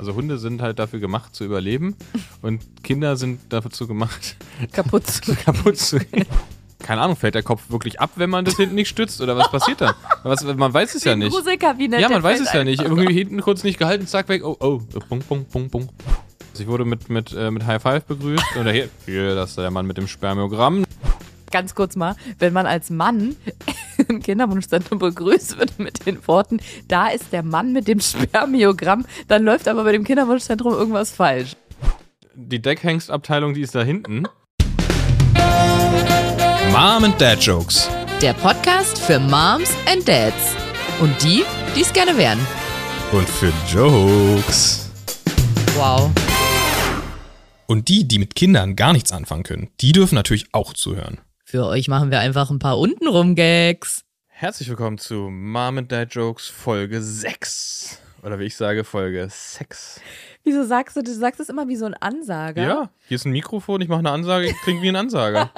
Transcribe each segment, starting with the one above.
Also Hunde sind halt dafür gemacht zu überleben und Kinder sind dazu gemacht, Kaputt zu kaputt zu gehen. Keine Ahnung, fällt der Kopf wirklich ab, wenn man das hinten nicht stützt oder was passiert da? Was, man weiß es ja nicht. Ja, man weiß es ja nicht. Irgendwie hinten kurz nicht gehalten, zack, weg. Oh, oh, bung, bung, bung, bung. Also ich wurde mit, mit, äh, mit High Five begrüßt. Oder hier, hier, das ist der Mann mit dem Spermiogramm. Ganz kurz mal, wenn man als Mann im Kinderwunschzentrum begrüßt wird mit den Worten, da ist der Mann mit dem Spermiogramm, dann läuft aber bei dem Kinderwunschzentrum irgendwas falsch. Die Deckhengst-Abteilung, die ist da hinten. Mom and Dad Jokes. Der Podcast für Moms and Dads. Und die, die es gerne wären. Und für Jokes. Wow. Und die, die mit Kindern gar nichts anfangen können, die dürfen natürlich auch zuhören. Für euch machen wir einfach ein paar untenrum Gags. Herzlich willkommen zu Mom and Dad Jokes Folge 6. Oder wie ich sage, Folge 6. Wieso sagst du, du sagst es immer wie so ein Ansager? Ja, hier ist ein Mikrofon, ich mache eine Ansage, ich klinge wie ein Ansager.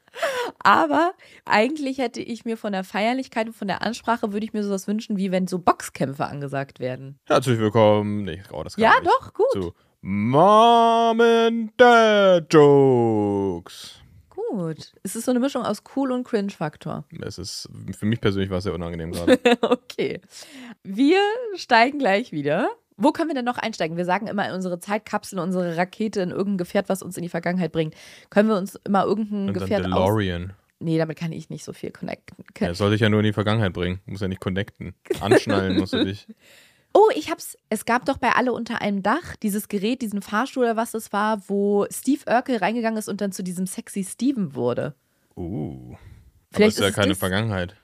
Aber eigentlich hätte ich mir von der Feierlichkeit und von der Ansprache würde ich mir sowas wünschen, wie wenn so Boxkämpfe angesagt werden. Herzlich willkommen. Nee, oh, das kann Ja, ich nicht. doch, gut. Zu Mom and Dad Jokes. Gut. Es ist so eine Mischung aus cool und Cringe-Faktor. Es ist, für mich persönlich war es sehr unangenehm gerade. okay. Wir steigen gleich wieder. Wo können wir denn noch einsteigen? Wir sagen immer in unsere Zeitkapsel, unsere Rakete, in irgendein Gefährt, was uns in die Vergangenheit bringt. Können wir uns immer irgendein Und Gefährt aus... DeLorean. Nee, damit kann ich nicht so viel connecten. Ja, das sollte ich ja nur in die Vergangenheit bringen. Muss ja nicht connecten. Anschnallen musst du dich. Oh, ich hab's. Es gab doch bei Alle unter einem Dach dieses Gerät, diesen Fahrstuhl oder was es war, wo Steve Urkel reingegangen ist und dann zu diesem sexy Steven wurde. Uh. Aber Vielleicht ist ja ist es keine das- Vergangenheit.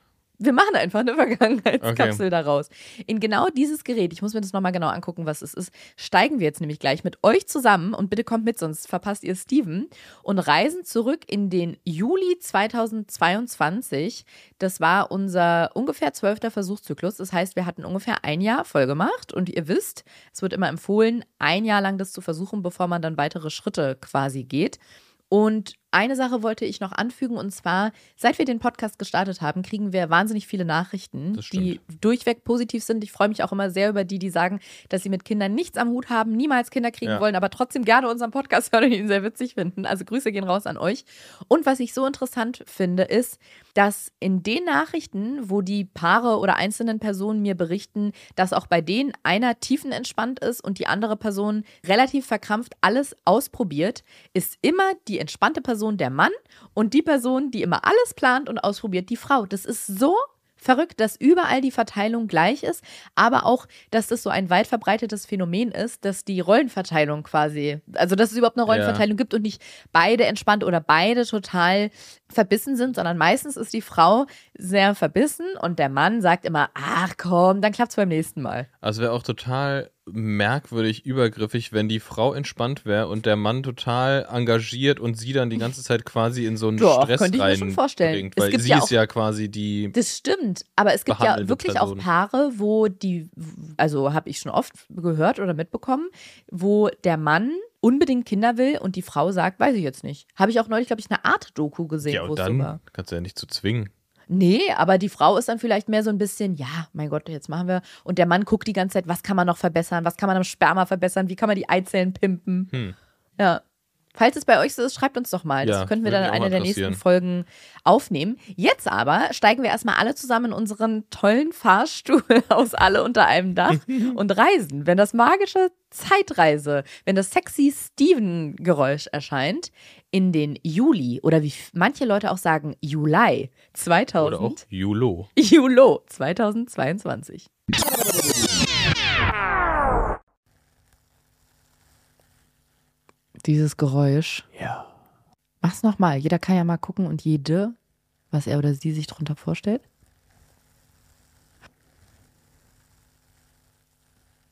Wir machen einfach eine Vergangenheitskapsel daraus. In genau dieses Gerät, ich muss mir das nochmal genau angucken, was es ist, steigen wir jetzt nämlich gleich mit euch zusammen und bitte kommt mit, sonst verpasst ihr Steven und reisen zurück in den Juli 2022. Das war unser ungefähr zwölfter Versuchszyklus. Das heißt, wir hatten ungefähr ein Jahr voll gemacht und ihr wisst, es wird immer empfohlen, ein Jahr lang das zu versuchen, bevor man dann weitere Schritte quasi geht. Und eine Sache wollte ich noch anfügen, und zwar, seit wir den Podcast gestartet haben, kriegen wir wahnsinnig viele Nachrichten, die durchweg positiv sind. Ich freue mich auch immer sehr über die, die sagen, dass sie mit Kindern nichts am Hut haben, niemals Kinder kriegen Ja. wollen, aber trotzdem gerne unseren Podcast hören und ihn sehr witzig finden. Also Grüße gehen raus an euch. Und was ich so interessant finde, ist, dass in den Nachrichten, wo die Paare oder einzelnen Personen mir berichten, dass auch bei denen einer tiefenentspannt ist und die andere Person relativ verkrampft alles ausprobiert, ist immer die entspannte Person der Mann und die Person, die immer alles plant und ausprobiert, die Frau. Das ist so verrückt, dass überall die Verteilung gleich ist, aber auch, dass das so ein weit verbreitetes Phänomen ist, dass die Rollenverteilung quasi, also dass es überhaupt eine Rollenverteilung gibt und nicht beide entspannt oder beide total verbissen sind, sondern meistens ist die Frau sehr verbissen und der Mann sagt immer, ach komm, dann klappt's beim nächsten Mal. Also wäre auch total merkwürdig übergriffig, wenn die Frau entspannt wäre und der Mann total engagiert und sie dann die ganze Zeit quasi in so einen Doch, Stress könnte ich mir schon vorstellen. bringt, Es weil gibt sie ja ist auch- ja quasi die Das stimmt, aber es gibt ja wirklich Person. auch Paare, wo die, also habe ich schon oft gehört oder mitbekommen, wo der Mann unbedingt Kinder will und die Frau sagt, weiß ich jetzt nicht. Habe ich auch neulich, glaube ich, eine Art Doku gesehen, Ja, wo es so war. dann kannst du ja nicht zu zwingen. Nee, aber die Frau ist dann vielleicht mehr so ein bisschen, ja, mein Gott, jetzt machen wir. Und der Mann guckt die ganze Zeit, was kann man noch verbessern, was kann man am Sperma verbessern, wie kann man die Eizellen pimpen. Hm. Ja. Falls es bei euch so ist, schreibt uns doch mal. Das Ja, könnten wir dann in einer der nächsten. Folgen aufnehmen. Jetzt aber steigen wir erstmal alle zusammen in unseren tollen Fahrstuhl aus alle unter einem Dach und reisen. Wenn das magische Zeitreise, wenn das sexy Steven-Geräusch erscheint, in den Juli oder wie manche Leute auch sagen, Juli 2000. Oder auch Julo. Julo 2022. Dieses Geräusch. Ja. Mach's nochmal. Jeder kann ja mal gucken und jede, was er oder sie sich drunter vorstellt.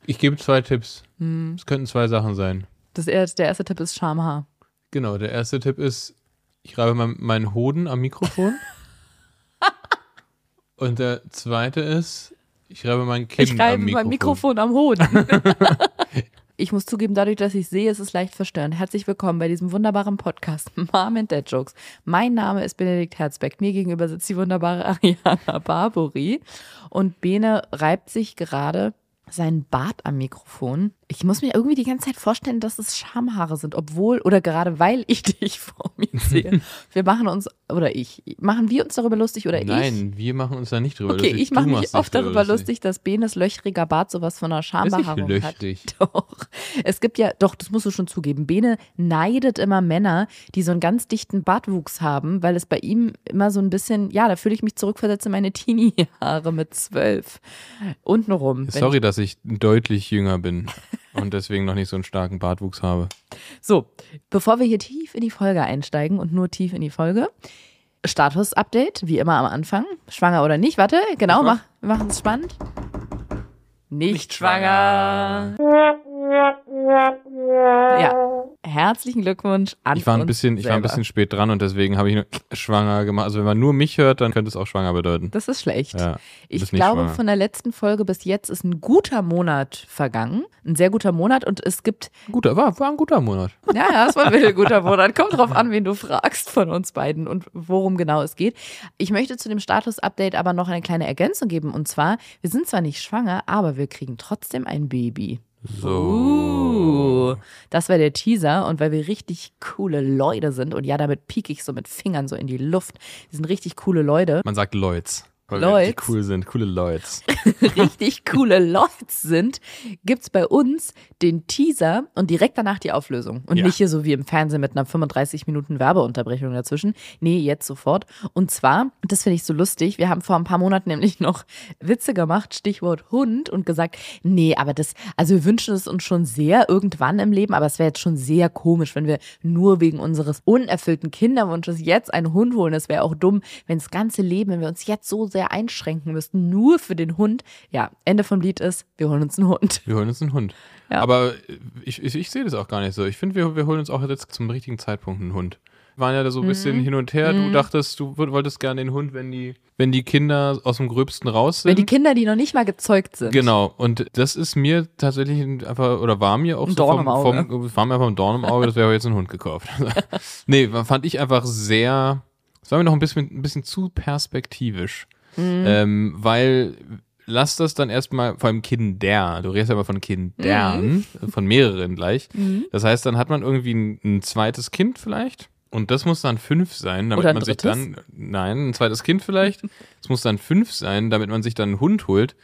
Ich gebe zwei Tipps. Hm. Es könnten zwei Sachen sein. Das erste, der erste Tipp ist Schamhaar. Genau, der erste Tipp ist, ich reibe mein, meinen Hoden am Mikrofon. Und der zweite ist, ich reibe mein Kinn Ich reibe am Mikrofon. mein Mikrofon am Hoden. ich muss zugeben, dadurch, dass ich sehe, ist es leicht verstörend. Herzlich willkommen bei diesem wunderbaren Podcast Mom and Dad Jokes. Mein Name ist Benedikt Herzbeck. Mir gegenüber sitzt die wunderbare Ariana Barbori. Und Bene reibt sich gerade seinen Bart am Mikrofon. Ich muss mir irgendwie die ganze Zeit vorstellen, dass es Schamhaare sind, obwohl oder gerade weil ich dich vor mir sehe. wir machen uns, oder ich, machen wir uns darüber lustig oder Nein, ich? Nein, wir machen uns da nicht drüber Okay, lustig. ich mache mich oft darüber lustig, dass Benes löchriger Bart sowas von einer Ist nicht Schambehaarung hat. löchrig. Doch. Es gibt ja, doch, das musst du schon zugeben. Bene neidet immer Männer, die so einen ganz dichten Bartwuchs haben, weil es bei ihm immer so ein bisschen, ja, da fühle ich mich zurückversetzt in meine Teenie-Jahre mit zwölf. Untenrum. Sorry, dass ich deutlich jünger bin und deswegen noch nicht so einen starken Bartwuchs habe. So, bevor wir hier tief in die Folge einsteigen und nur tief in die Folge, Status-Update, wie immer am Anfang. Schwanger oder nicht? Warte, genau, mach, wir machen es spannend. Nicht, Nicht schwanger. Ja, herzlichen Glückwunsch an Ich war ein bisschen, ich war ein bisschen spät dran und deswegen habe ich nur schwanger gemacht. Also wenn man nur mich hört, dann könnte es auch schwanger bedeuten. Das ist schlecht. Ja, ich glaube, schwanger. von der letzten Folge bis jetzt ist ein guter Monat vergangen. Ein sehr guter Monat und es gibt Guter, war, war ein guter Monat. Ja, ja, es war ein wirklich guter Monat. Kommt drauf an, wen du fragst von uns beiden und worum genau es geht. Ich möchte zu dem Status-Update aber noch eine kleine Ergänzung geben. Und zwar, wir sind zwar nicht schwanger, aber wir kriegen trotzdem ein Baby. So. Uh, das war der Teaser. Und weil wir richtig coole Leute sind, und ja, damit pieke ich so mit Fingern so in die Luft. Wir sind richtig coole Leute. Man sagt Lloyds. Weil wir richtig cool sind. Coole Lloyds. richtig coole Leute sind, gibt's bei uns den Teaser und direkt danach die Auflösung. Und Ja. nicht hier so wie im Fernsehen mit einer 35 Minuten Werbeunterbrechung dazwischen. Nee, jetzt sofort. Und zwar, das finde ich so lustig, wir haben vor ein paar Monaten nämlich noch Witze gemacht, Stichwort Hund, und gesagt, nee, aber das, also wir wünschen es uns schon sehr irgendwann im Leben, aber es wäre jetzt schon sehr komisch, wenn wir nur wegen unseres unerfüllten Kinderwunsches jetzt einen Hund holen. Es wäre auch dumm, wenn das ganze Leben, wenn wir uns jetzt so sehr einschränken müssten, nur für den Hund. Ja, Ende vom Lied ist, wir holen uns einen Hund. Wir holen uns einen Hund. Ja. Aber ich, ich, ich sehe das auch gar nicht so. Ich finde, wir, wir holen uns auch jetzt zum richtigen Zeitpunkt einen Hund. Wir waren ja da so ein Mhm. bisschen hin und her. Du dachtest, du wolltest gerne den Hund, wenn die, wenn die Kinder aus dem Gröbsten raus sind. Wenn die Kinder, die noch nicht mal gezeugt sind. Genau, und das ist mir tatsächlich einfach, oder war mir auch Ein so Dorn vom, im Auge. vom, war mir einfach ein Dorn im Auge, dass wir jetzt einen Hund gekauft. nee, fand ich einfach sehr, das war mir noch ein bisschen, ein bisschen zu perspektivisch. Mhm. Ähm, weil, lass das dann erstmal, vor allem Kinder, du redest ja immer von Kindern, Mhm. von mehreren gleich. Das heißt, dann hat man irgendwie ein, ein zweites Kind vielleicht. Und das muss dann fünf sein, damit man sich dann, nein, ein zweites Kind vielleicht. Es muss dann fünf sein, damit man sich dann einen Hund holt.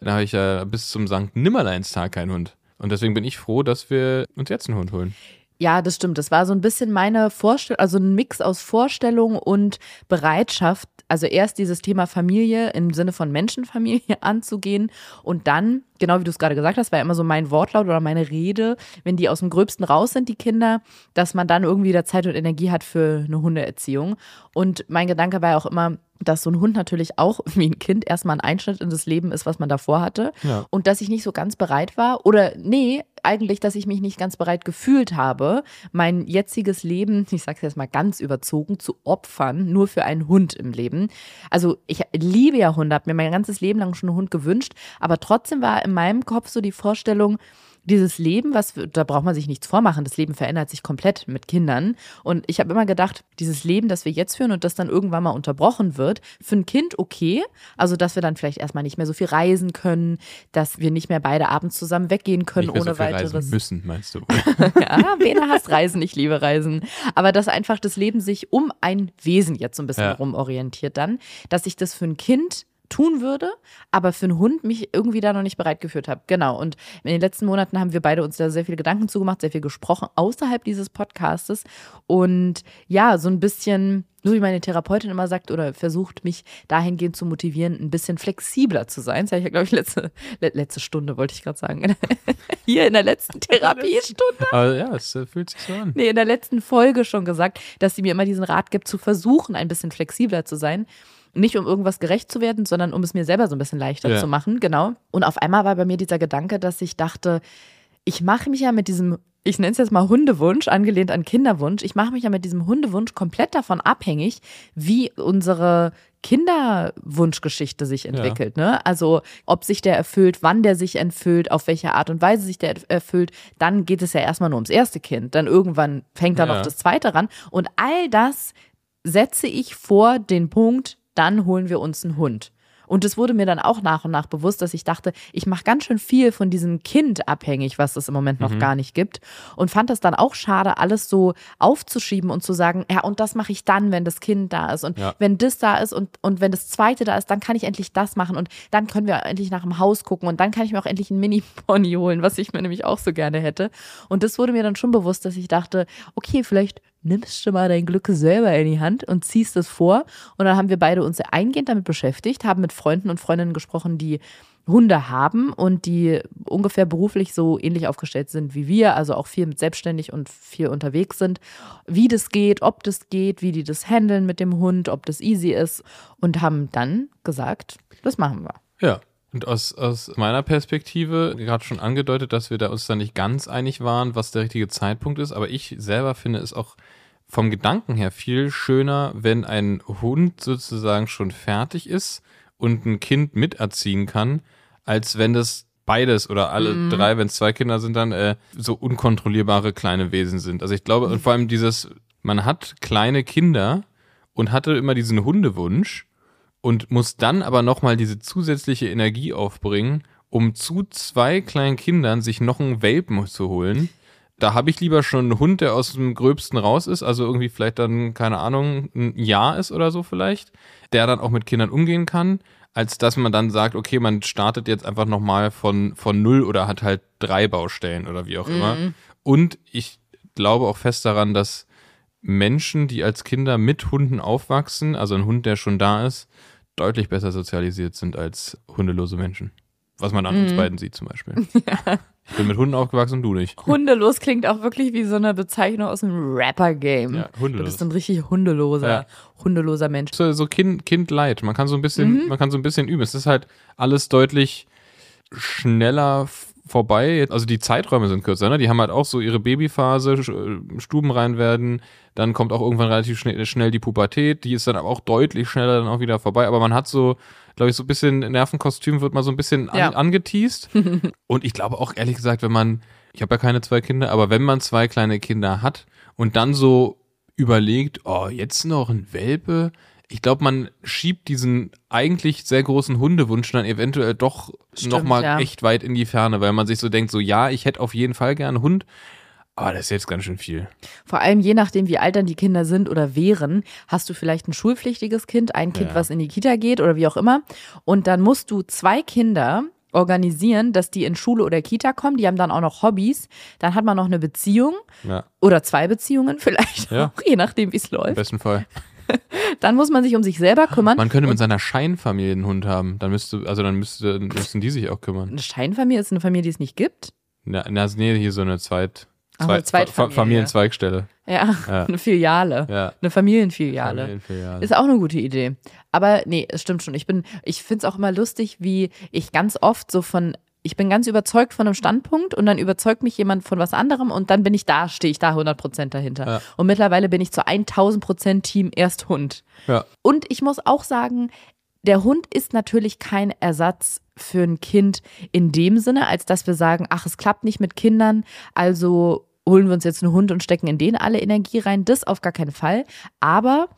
Da habe ich ja bis zum Sankt Nimmerleinstag keinen Hund. Und deswegen bin ich froh, dass wir uns jetzt einen Hund holen. Ja, das stimmt. Das war so ein bisschen meine Vorstellung, also ein Mix aus Vorstellung und Bereitschaft. Also erst dieses Thema Familie im Sinne von Menschenfamilie anzugehen und dann, genau wie du es gerade gesagt hast, war ja immer so mein Wortlaut oder meine Rede, wenn die aus dem Gröbsten raus sind, die Kinder, dass man dann irgendwie wieder Zeit und Energie hat für eine Hundeerziehung. Und mein Gedanke war ja auch immer, dass so ein Hund natürlich auch wie ein Kind erstmal ein Einschnitt in das Leben ist, was man davor hatte. Ja. Und dass ich nicht so ganz bereit war, oder nee, eigentlich, dass ich mich nicht ganz bereit gefühlt habe, mein jetziges Leben, ich sag's jetzt mal ganz überzogen, zu opfern, nur für einen Hund im Leben. Also ich liebe ja Hunde, habe mir mein ganzes Leben lang schon einen Hund gewünscht, aber trotzdem war in meinem Kopf so die Vorstellung, dieses Leben, was da braucht man sich nichts vormachen, das Leben verändert sich komplett mit Kindern und ich habe immer gedacht, dieses Leben, das wir jetzt führen und das dann irgendwann mal unterbrochen wird, für ein Kind okay, also dass wir dann vielleicht erstmal nicht mehr so viel reisen können, dass wir nicht mehr beide abends zusammen weggehen können Nicht ohne so viel weiteres. reisen müssen, meinst du? Ja, Bene hasst Reisen, ich liebe Reisen. Aber dass einfach das Leben sich um ein Wesen jetzt so ein bisschen Ja. rumorientiert dann, dass ich das für ein Kind tun würde, aber für einen Hund mich irgendwie da noch nicht bereit geführt habe. Genau. Und in den letzten Monaten haben wir beide uns da sehr viele Gedanken zugemacht, sehr viel gesprochen außerhalb dieses Podcastes. Und ja, so ein bisschen, so wie meine Therapeutin immer sagt, oder versucht mich dahingehend zu motivieren, ein bisschen flexibler zu sein. Das habe ich ja, glaube ich, letzte, le- letzte Stunde, wollte ich gerade sagen. Hier in der letzten Therapiestunde. Aber ja, es äh, fühlt sich so an. Nee, in der letzten Folge schon gesagt, dass sie mir immer diesen Rat gibt, zu versuchen, ein bisschen flexibler zu sein. Nicht um irgendwas gerecht zu werden, sondern um es mir selber so ein bisschen leichter Ja. zu machen. Genau. Und auf einmal war bei mir dieser Gedanke, dass ich dachte, ich mache mich ja mit diesem, ich nenne es jetzt mal Hundewunsch, angelehnt an Kinderwunsch, ich mache mich ja mit diesem Hundewunsch komplett davon abhängig, wie unsere Kinderwunschgeschichte sich entwickelt. Ne? Also ob sich der erfüllt, wann der sich erfüllt, auf welche Art und Weise sich der erfüllt, dann geht es ja erstmal nur ums erste Kind. Dann irgendwann fängt dann Ja. noch das zweite ran. Und all das setze ich vor den Punkt, dann holen wir uns einen Hund. Und es wurde mir dann auch nach und nach bewusst, dass ich dachte, ich mache ganz schön viel von diesem Kind abhängig, was es im Moment noch Mhm. gar nicht gibt. Und fand das dann auch schade, alles so aufzuschieben und zu sagen, ja, und das mache ich dann, wenn das Kind da ist. Und Ja. wenn das da ist und, und wenn das zweite da ist, dann kann ich endlich das machen. Und dann können wir endlich nach dem Haus gucken. Und dann kann ich mir auch endlich einen Mini-Pony holen, was ich mir nämlich auch so gerne hätte. Und das wurde mir dann schon bewusst, dass ich dachte, okay, vielleicht nimmst du mal dein Glück selber in die Hand und ziehst es vor. Und dann haben wir beide uns eingehend damit beschäftigt, haben mit Freunden und Freundinnen gesprochen, die Hunde haben und die ungefähr beruflich so ähnlich aufgestellt sind wie wir, also auch viel mit selbstständig und viel unterwegs sind, wie das geht, ob das geht, wie die das handeln mit dem Hund, ob das easy ist und haben dann gesagt, das machen wir. Ja. Und aus, aus meiner Perspektive, gerade schon angedeutet, dass wir da uns da nicht ganz einig waren, was der richtige Zeitpunkt ist, aber ich selber finde es auch vom Gedanken her viel schöner, wenn ein Hund sozusagen schon fertig ist und ein Kind miterziehen kann, als wenn das beides oder alle drei, wenn es zwei Kinder sind, dann äh, so unkontrollierbare kleine Wesen sind. Also ich glaube, und vor allem dieses, man hat kleine Kinder und hatte immer diesen Hundewunsch und muss dann aber nochmal diese zusätzliche Energie aufbringen, um zu zwei kleinen Kindern sich noch einen Welpen zu holen. Da habe ich lieber schon einen Hund, der aus dem Gröbsten raus ist, also irgendwie vielleicht dann, keine Ahnung, ein Jahr ist oder so vielleicht, der dann auch mit Kindern umgehen kann, als dass man dann sagt, okay, man startet jetzt einfach nochmal von, von null oder hat halt drei Baustellen oder wie auch immer. Und ich glaube auch fest daran, dass Menschen, die als Kinder mit Hunden aufwachsen, also ein Hund, der schon da ist, deutlich besser sozialisiert sind als hundelose Menschen. Was man an uns beiden sieht zum Beispiel. Ich bin mit Hunden aufgewachsen und du nicht. Hundelos klingt auch wirklich wie so eine Bezeichnung aus einem Rapper-Game. Ja, Du hundelos. bist ein richtig hundeloser, Ja. hundeloser Mensch. So, so kind, kind leid. Man kann so ein bisschen, man kann so ein bisschen üben. Es ist halt alles deutlich schneller vorbei. Also die Zeiträume sind kürzer, ne? Die haben halt auch so ihre Babyphase, Sch- Stuben rein werden, dann kommt auch irgendwann relativ schnell, schnell die Pubertät, die ist dann aber auch deutlich schneller dann auch wieder vorbei. Aber man hat so, glaube ich, so ein bisschen Nervenkostüm wird mal so ein bisschen an, Ja. angeteased. Und ich glaube auch ehrlich gesagt, wenn man, ich habe ja keine zwei Kinder, aber wenn man zwei kleine Kinder hat und dann so überlegt, oh, jetzt noch ein Welpe, ich glaube, man schiebt diesen eigentlich sehr großen Hundewunsch dann eventuell doch nochmal ja. echt weit in die Ferne, weil man sich so denkt, so ja, ich hätte auf jeden Fall gern einen Hund, aber das ist jetzt ganz schön viel. Vor allem je nachdem, wie alt dann die Kinder sind oder wären, hast du vielleicht ein schulpflichtiges Kind, ein Kind, Ja. was in die Kita geht oder wie auch immer. Und dann musst du zwei Kinder organisieren, dass die in Schule oder Kita kommen. Die haben dann auch noch Hobbys. Dann hat man noch eine Beziehung Ja, oder zwei Beziehungen vielleicht, Ja. auch, je nachdem, wie es im läuft. besten Fall. Dann muss man sich um sich selber kümmern. Man könnte mit seiner Scheinfamilie einen Hund haben, dann müsste, also dann müsste, müssten die sich auch kümmern. Eine Scheinfamilie ist eine Familie, die es nicht gibt. Na, na nee, hier so eine Zweit, Ach, eine Zweit, Zweitfamilie. Fa- Familienzweigstelle. Ja, Ja. eine Filiale. Ja. Eine Familienfiliale. Familienfiliale. Ist auch eine gute Idee. Aber nee, es stimmt schon. Ich bin, ich finde es auch immer lustig, wie ich ganz oft so von, ich bin ganz überzeugt von einem Standpunkt und dann überzeugt mich jemand von was anderem und dann bin ich da, stehe ich da 100 Prozent dahinter. Ja. Und mittlerweile bin ich zu 1000 Prozent Team erst Hund. Ja. Und ich muss auch sagen, der Hund ist natürlich kein Ersatz für ein Kind in dem Sinne, als dass wir sagen, ach, es klappt nicht mit Kindern, also holen wir uns jetzt einen Hund und stecken in den alle Energie rein. Das auf gar keinen Fall. Aber,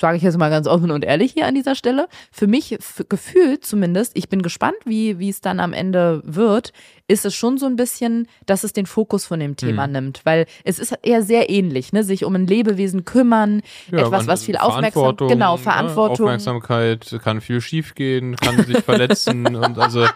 sage ich jetzt mal ganz offen und ehrlich hier an dieser Stelle, für mich gefühlt zumindest, ich bin gespannt, wie, wie es dann am Ende wird, ist es schon so ein bisschen, dass es den Fokus von dem Thema nimmt. Weil es ist eher sehr ähnlich, ne? sich um ein Lebewesen kümmern, etwas, man- was viel Aufmerksamkeit, genau, ne, Verantwortung. Aufmerksamkeit, kann viel schief gehen, kann sich verletzen und also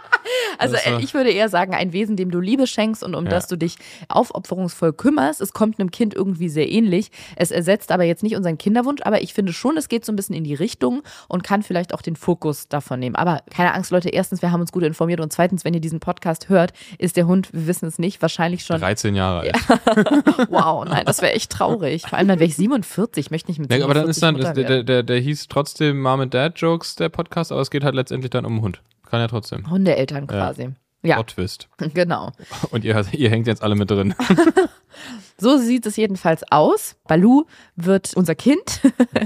Also äh, ich würde eher sagen, ein Wesen, dem du Liebe schenkst und um Ja. das du dich aufopferungsvoll kümmerst. Es kommt einem Kind irgendwie sehr ähnlich. Es ersetzt aber jetzt nicht unseren Kinderwunsch, aber ich finde schon, es geht so ein bisschen in die Richtung und kann vielleicht auch den Fokus davon nehmen. Aber keine Angst, Leute. Erstens, wir haben uns gut informiert und zweitens, wenn ihr diesen Podcast hört, ist der Hund, wir wissen es nicht, wahrscheinlich schon. 13 Jahre alt. Wow, nein, das wäre echt traurig. Vor allem dann wäre ich 47, ich möchte nicht mit Ja, 47 aber dann ist dann, Mutter der, der, der, hieß trotzdem Mom and Dad Jokes, der Podcast, aber es geht halt letztendlich dann um einen Hund. Kann ja trotzdem. Hundeeltern quasi. Ja, Plot Twist. genau. Und ihr, ihr hängt jetzt alle mit drin. So sieht es jedenfalls aus. Balu wird unser Kind,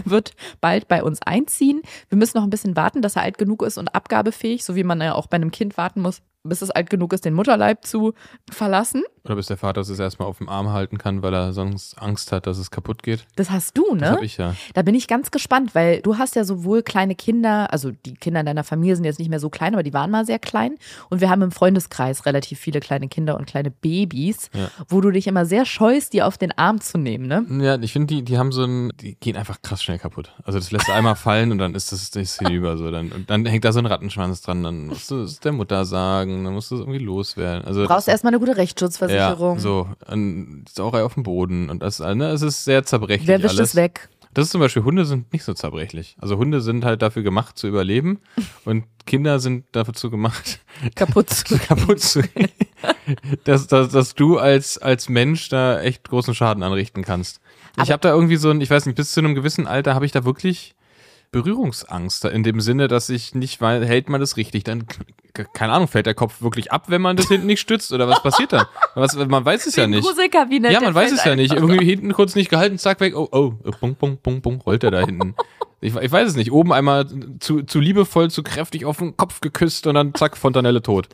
wird bald bei uns einziehen. Wir müssen noch ein bisschen warten, dass er alt genug ist und abgabefähig, so wie man ja auch bei einem Kind warten muss, bis es alt genug ist, den Mutterleib zu verlassen. Oder bis der Vater es erstmal auf dem Arm halten kann, weil er sonst Angst hat, dass es kaputt geht. Das hast du, ne? Das habe ich ja. Da bin ich ganz gespannt, weil du hast ja sowohl kleine Kinder, also die Kinder in deiner Familie sind jetzt nicht mehr so klein, aber die waren mal sehr klein. Und wir haben im Freundeskreis relativ viele kleine Kinder und kleine Babys, Ja. wo du dich immer sehr scheust, die auf den Arm zu nehmen, ne? Ja, ich finde, die, die haben so ein, die gehen einfach krass schnell kaputt. Also das lässt du einmal fallen und dann ist das, ist hinüber so. Dann, und dann hängt da so ein Rattenschwanz dran, dann musst du es der Mutter sagen, dann musst du es irgendwie loswerden. Also Brauchst erstmal eine gute Rechtsschutzversicherung. Ja, so. Und die Sauerei auf dem Boden und das, ne, es ist sehr zerbrechlich Wer wischt es weg? Das ist zum Beispiel, Hunde sind nicht so zerbrechlich. Also Hunde sind halt dafür gemacht zu überleben und Kinder sind dazu gemacht, Kaputt zu kaputt zu gehen. dass, dass, dass du als, als Mensch da echt großen Schaden anrichten kannst. ich Aber- habe da irgendwie so ein, ich weiß nicht, bis zu einem gewissen Alter habe ich da wirklich Berührungsangst. In dem Sinne, dass ich nicht weiß, hält man das richtig? Dann, keine Ahnung, fällt der Kopf wirklich ab, wenn man das hinten nicht stützt? Oder was passiert da? Was, man weiß es ja nicht. Ja, man weiß es ja nicht. Irgendwie hinten kurz nicht gehalten, zack, weg. Oh, oh, bung, bung, bung, bung, rollt er da hinten. Ich, ich weiß es nicht. Oben einmal zu, zu liebevoll, zu kräftig auf den Kopf geküsst und dann zack, Fontanelle tot.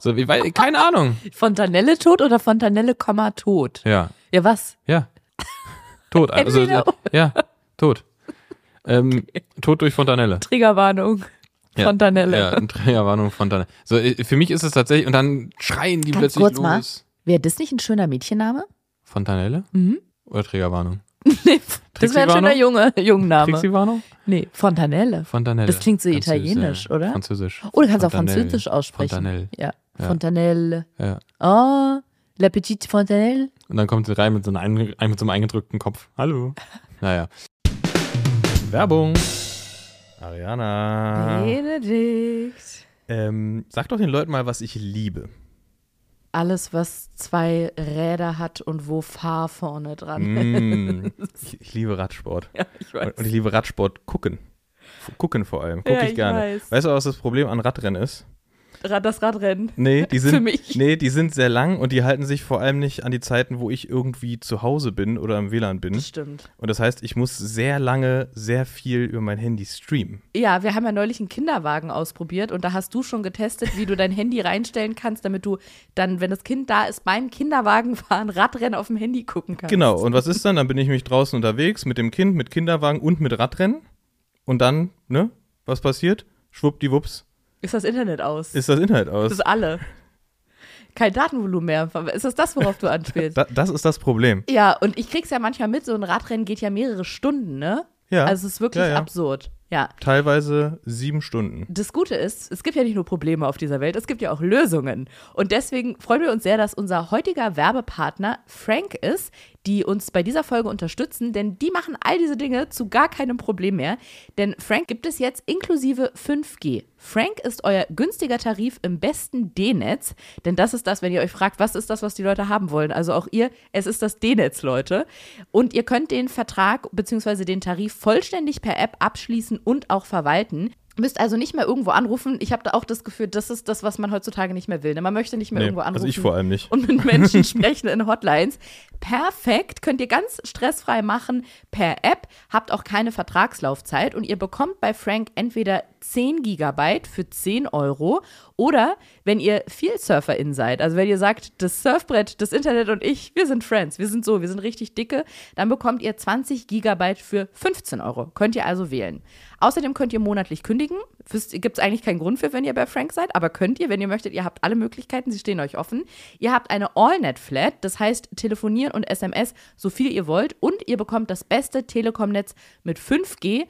So, ich weiß, keine Ahnung. Fontanelle tot oder Fontanelle, Komma, tot? Ja, Ja, was? ja. Tot. Also, ja, tot. Ähm, Tot durch Fontanelle. Triggerwarnung. Ja. Fontanelle. Ja, eine Trägerwarnung Fontanelle. So, äh, für mich ist es tatsächlich, und dann schreien die Ganz plötzlich kurz los. mal. Wäre das nicht ein schöner Mädchenname? Fontanelle? Mhm. Oder Trägerwarnung? Nee, das wäre ein schöner? Junge, Jungenname. Trixie-Warnung? Nee, Fontanelle. Fontanelle. Das klingt so italienisch, ja. oder? Französisch. Oh, du kannst auch. Französisch aussprechen. Fontanelle. Ja. Ja. Fontanelle. Ja. Oh, la petite Fontanelle. Und dann kommt sie rein mit so, einem, mit so einem eingedrückten Kopf. Hallo. Naja. Werbung. Ariana. Benedikt. Ähm, sag doch den Leuten mal, was ich liebe. Alles, was zwei Räder hat und wo Fahr vorne dran Mm, ich, ich liebe Radsport. Ja, ich Und, und ich liebe Radsport gucken. Gucken vor allem. Gucke Ja, ich ich gerne. weiß. Weißt du, was das Problem an Radrennen ist? Rad- Das Radrennen. Nee, die sind, Für mich. nee, die sind sehr lang und die halten sich vor allem nicht an die Zeiten, wo ich irgendwie zu Hause bin oder im WLAN bin. Das stimmt. Und das heißt, ich muss sehr lange, sehr viel über mein Handy streamen. Ja, wir haben ja neulich einen Kinderwagen ausprobiert und da hast du schon getestet, wie du dein Handy reinstellen kannst, damit du dann, wenn das Kind da ist, beim Kinderwagenfahren Radrennen auf dem Handy gucken kannst. Genau, und was ist dann? Dann bin ich mich draußen unterwegs mit dem Kind, mit Kinderwagen und mit Radrennen. Und dann, ne, was passiert? Schwuppdiwupps, Ist das Internet aus? ist das das aus. ist alle. Kein Datenvolumen mehr. Ist das das, worauf du anspielst? Da, das ist das Problem. ja, und ich krieg's ja manchmal mit, so ein Radrennen geht ja mehrere Stunden, ne? Ja, Also es ist wirklich Ja, ja. absurd. Ja. teilweise sieben Stunden. Das Gute ist, es gibt ja nicht nur Probleme auf dieser Welt, es gibt ja auch Lösungen. Und deswegen freuen wir uns sehr, dass unser heutiger Werbepartner Frank ist, die uns bei dieser Folge unterstützen, denn die machen all diese Dinge zu gar keinem Problem mehr. Denn Frank gibt es jetzt inklusive 5G. Frank ist euer günstiger Tarif im besten D-Netz, denn das ist das, wenn ihr euch fragt, was ist das, was die Leute haben wollen. Also auch ihr, es ist das D-Netz, Leute. Und ihr könnt den Vertrag bzw. den Tarif vollständig per App abschließen und auch verwalten. Müsst also nicht mehr irgendwo anrufen. Ich habe da auch das Gefühl, das ist das, was man heutzutage nicht mehr will. ne? Man möchte nicht mehr Nee, irgendwo anrufen also ich vor allem nicht. und mit Menschen sprechen in Hotlines. Perfekt, könnt ihr ganz stressfrei machen per App, habt auch keine Vertragslaufzeit und ihr bekommt bei Frank entweder 10 Gigabyte für 10 Euro oder wenn ihr viel Surferin seid, also wenn ihr sagt, das Surfbrett, das Internet und ich, wir sind Friends, wir sind so, wir sind richtig dicke, dann bekommt ihr 20 Gigabyte für 15 Euro. Könnt ihr also wählen. Außerdem könnt ihr monatlich kündigen. Gibt es eigentlich keinen Grund für, wenn ihr bei Frank seid, aber könnt ihr, wenn ihr möchtet. Ihr habt alle Möglichkeiten, sie stehen euch offen. Ihr habt eine AllNet-Flat, das heißt telefonieren und SMS so viel ihr wollt und ihr bekommt das beste Telekom-Netz mit 5G.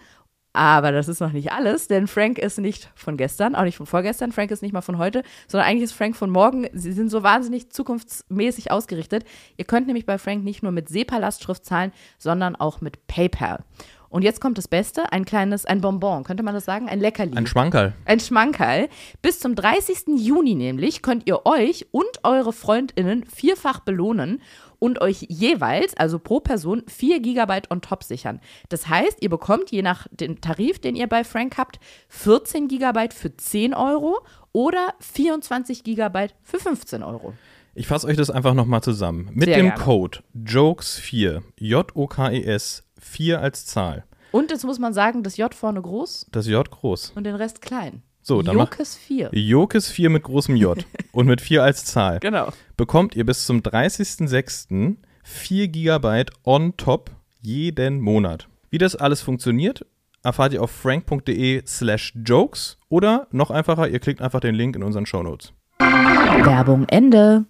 Aber das ist noch nicht alles, denn Frank ist nicht von gestern, auch nicht von vorgestern. Frank ist nicht mal von heute, sondern eigentlich ist Frank von morgen. Sie sind so wahnsinnig zukunftsmäßig ausgerichtet. Ihr könnt nämlich bei Frank nicht nur mit SEPA-Lastschrift zahlen, sondern auch mit PayPal. Und jetzt kommt das Beste, ein kleines, ein Bonbon, könnte man das sagen? Ein Leckerli. Ein Schmankerl. Ein Schmankerl. Bis zum 30. Juni nämlich könnt ihr euch und eure FreundInnen vierfach belohnen und euch jeweils, also pro Person, 4 Gigabyte on top sichern. Das heißt, ihr bekommt je nach dem Tarif, den ihr bei Frank habt, 14 Gigabyte für 10 Euro oder 24 Gigabyte für 15 Euro. Ich fasse euch das einfach nochmal zusammen. Mit Sehr dem gerne. Code JOKES4, J-O-K-E-S, 4 E als Zahl. Und jetzt muss man sagen, das J vorne groß Das J groß. und den Rest klein. So, dann Jokes 4. Jokes 4 mit großem J und mit 4 als Zahl. Genau. Bekommt ihr bis zum 30.06. 4 GB on top jeden Monat. Wie das alles funktioniert, erfahrt ihr auf frank.de slash jokes oder noch einfacher, ihr klickt einfach den Link in unseren Shownotes. Werbung Ende.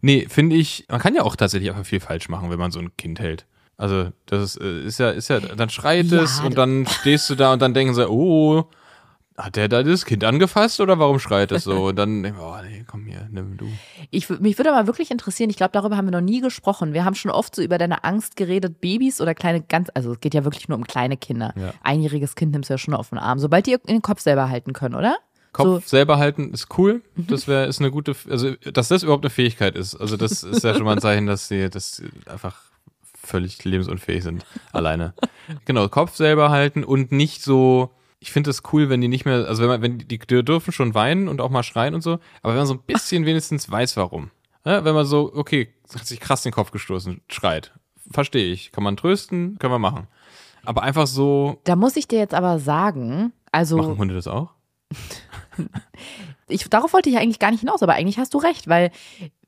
Nee, finde ich, man kann ja auch tatsächlich einfach viel falsch machen, wenn man so ein Kind hält. Also, das ist, äh, ist ja, ist ja, dann schreit Ja, es und dann stehst du da und dann denken sie, oh, hat der da das Kind angefasst oder warum schreit es so? Und dann, denken wir, oh nee, komm hier, nimm du. Ich, mich würde aber wirklich interessieren, ich glaube, darüber haben wir noch nie gesprochen. Wir haben schon oft so über deine Angst geredet, Babys oder kleine, ganz, also es geht ja wirklich nur um kleine Kinder. Ja. Einjähriges Kind nimmst du ja schon auf den Arm, sobald die den Kopf selber halten können, oder? Kopf So. Mhm. selber halten ist cool. Das wäre, ist eine gute, also, dass das überhaupt eine Fähigkeit ist. Also, das ist ja schon mal ein Zeichen, dass sie, sie einfach völlig lebensunfähig sind. Alleine. Genau, Kopf selber halten und nicht so, ich finde es cool, wenn die nicht mehr, also wenn man, wenn die, die dürfen schon weinen und auch mal schreien und so, aber wenn man so ein bisschen wenigstens weiß, warum. Ja, wenn man so, okay, hat sich krass den Kopf gestoßen, schreit. Verstehe ich. Kann man trösten, können wir machen. Aber einfach so, Da muss ich dir jetzt aber sagen, also machen Hunde das auch? ich, darauf wollte ich eigentlich gar nicht hinaus, aber eigentlich hast du recht, weil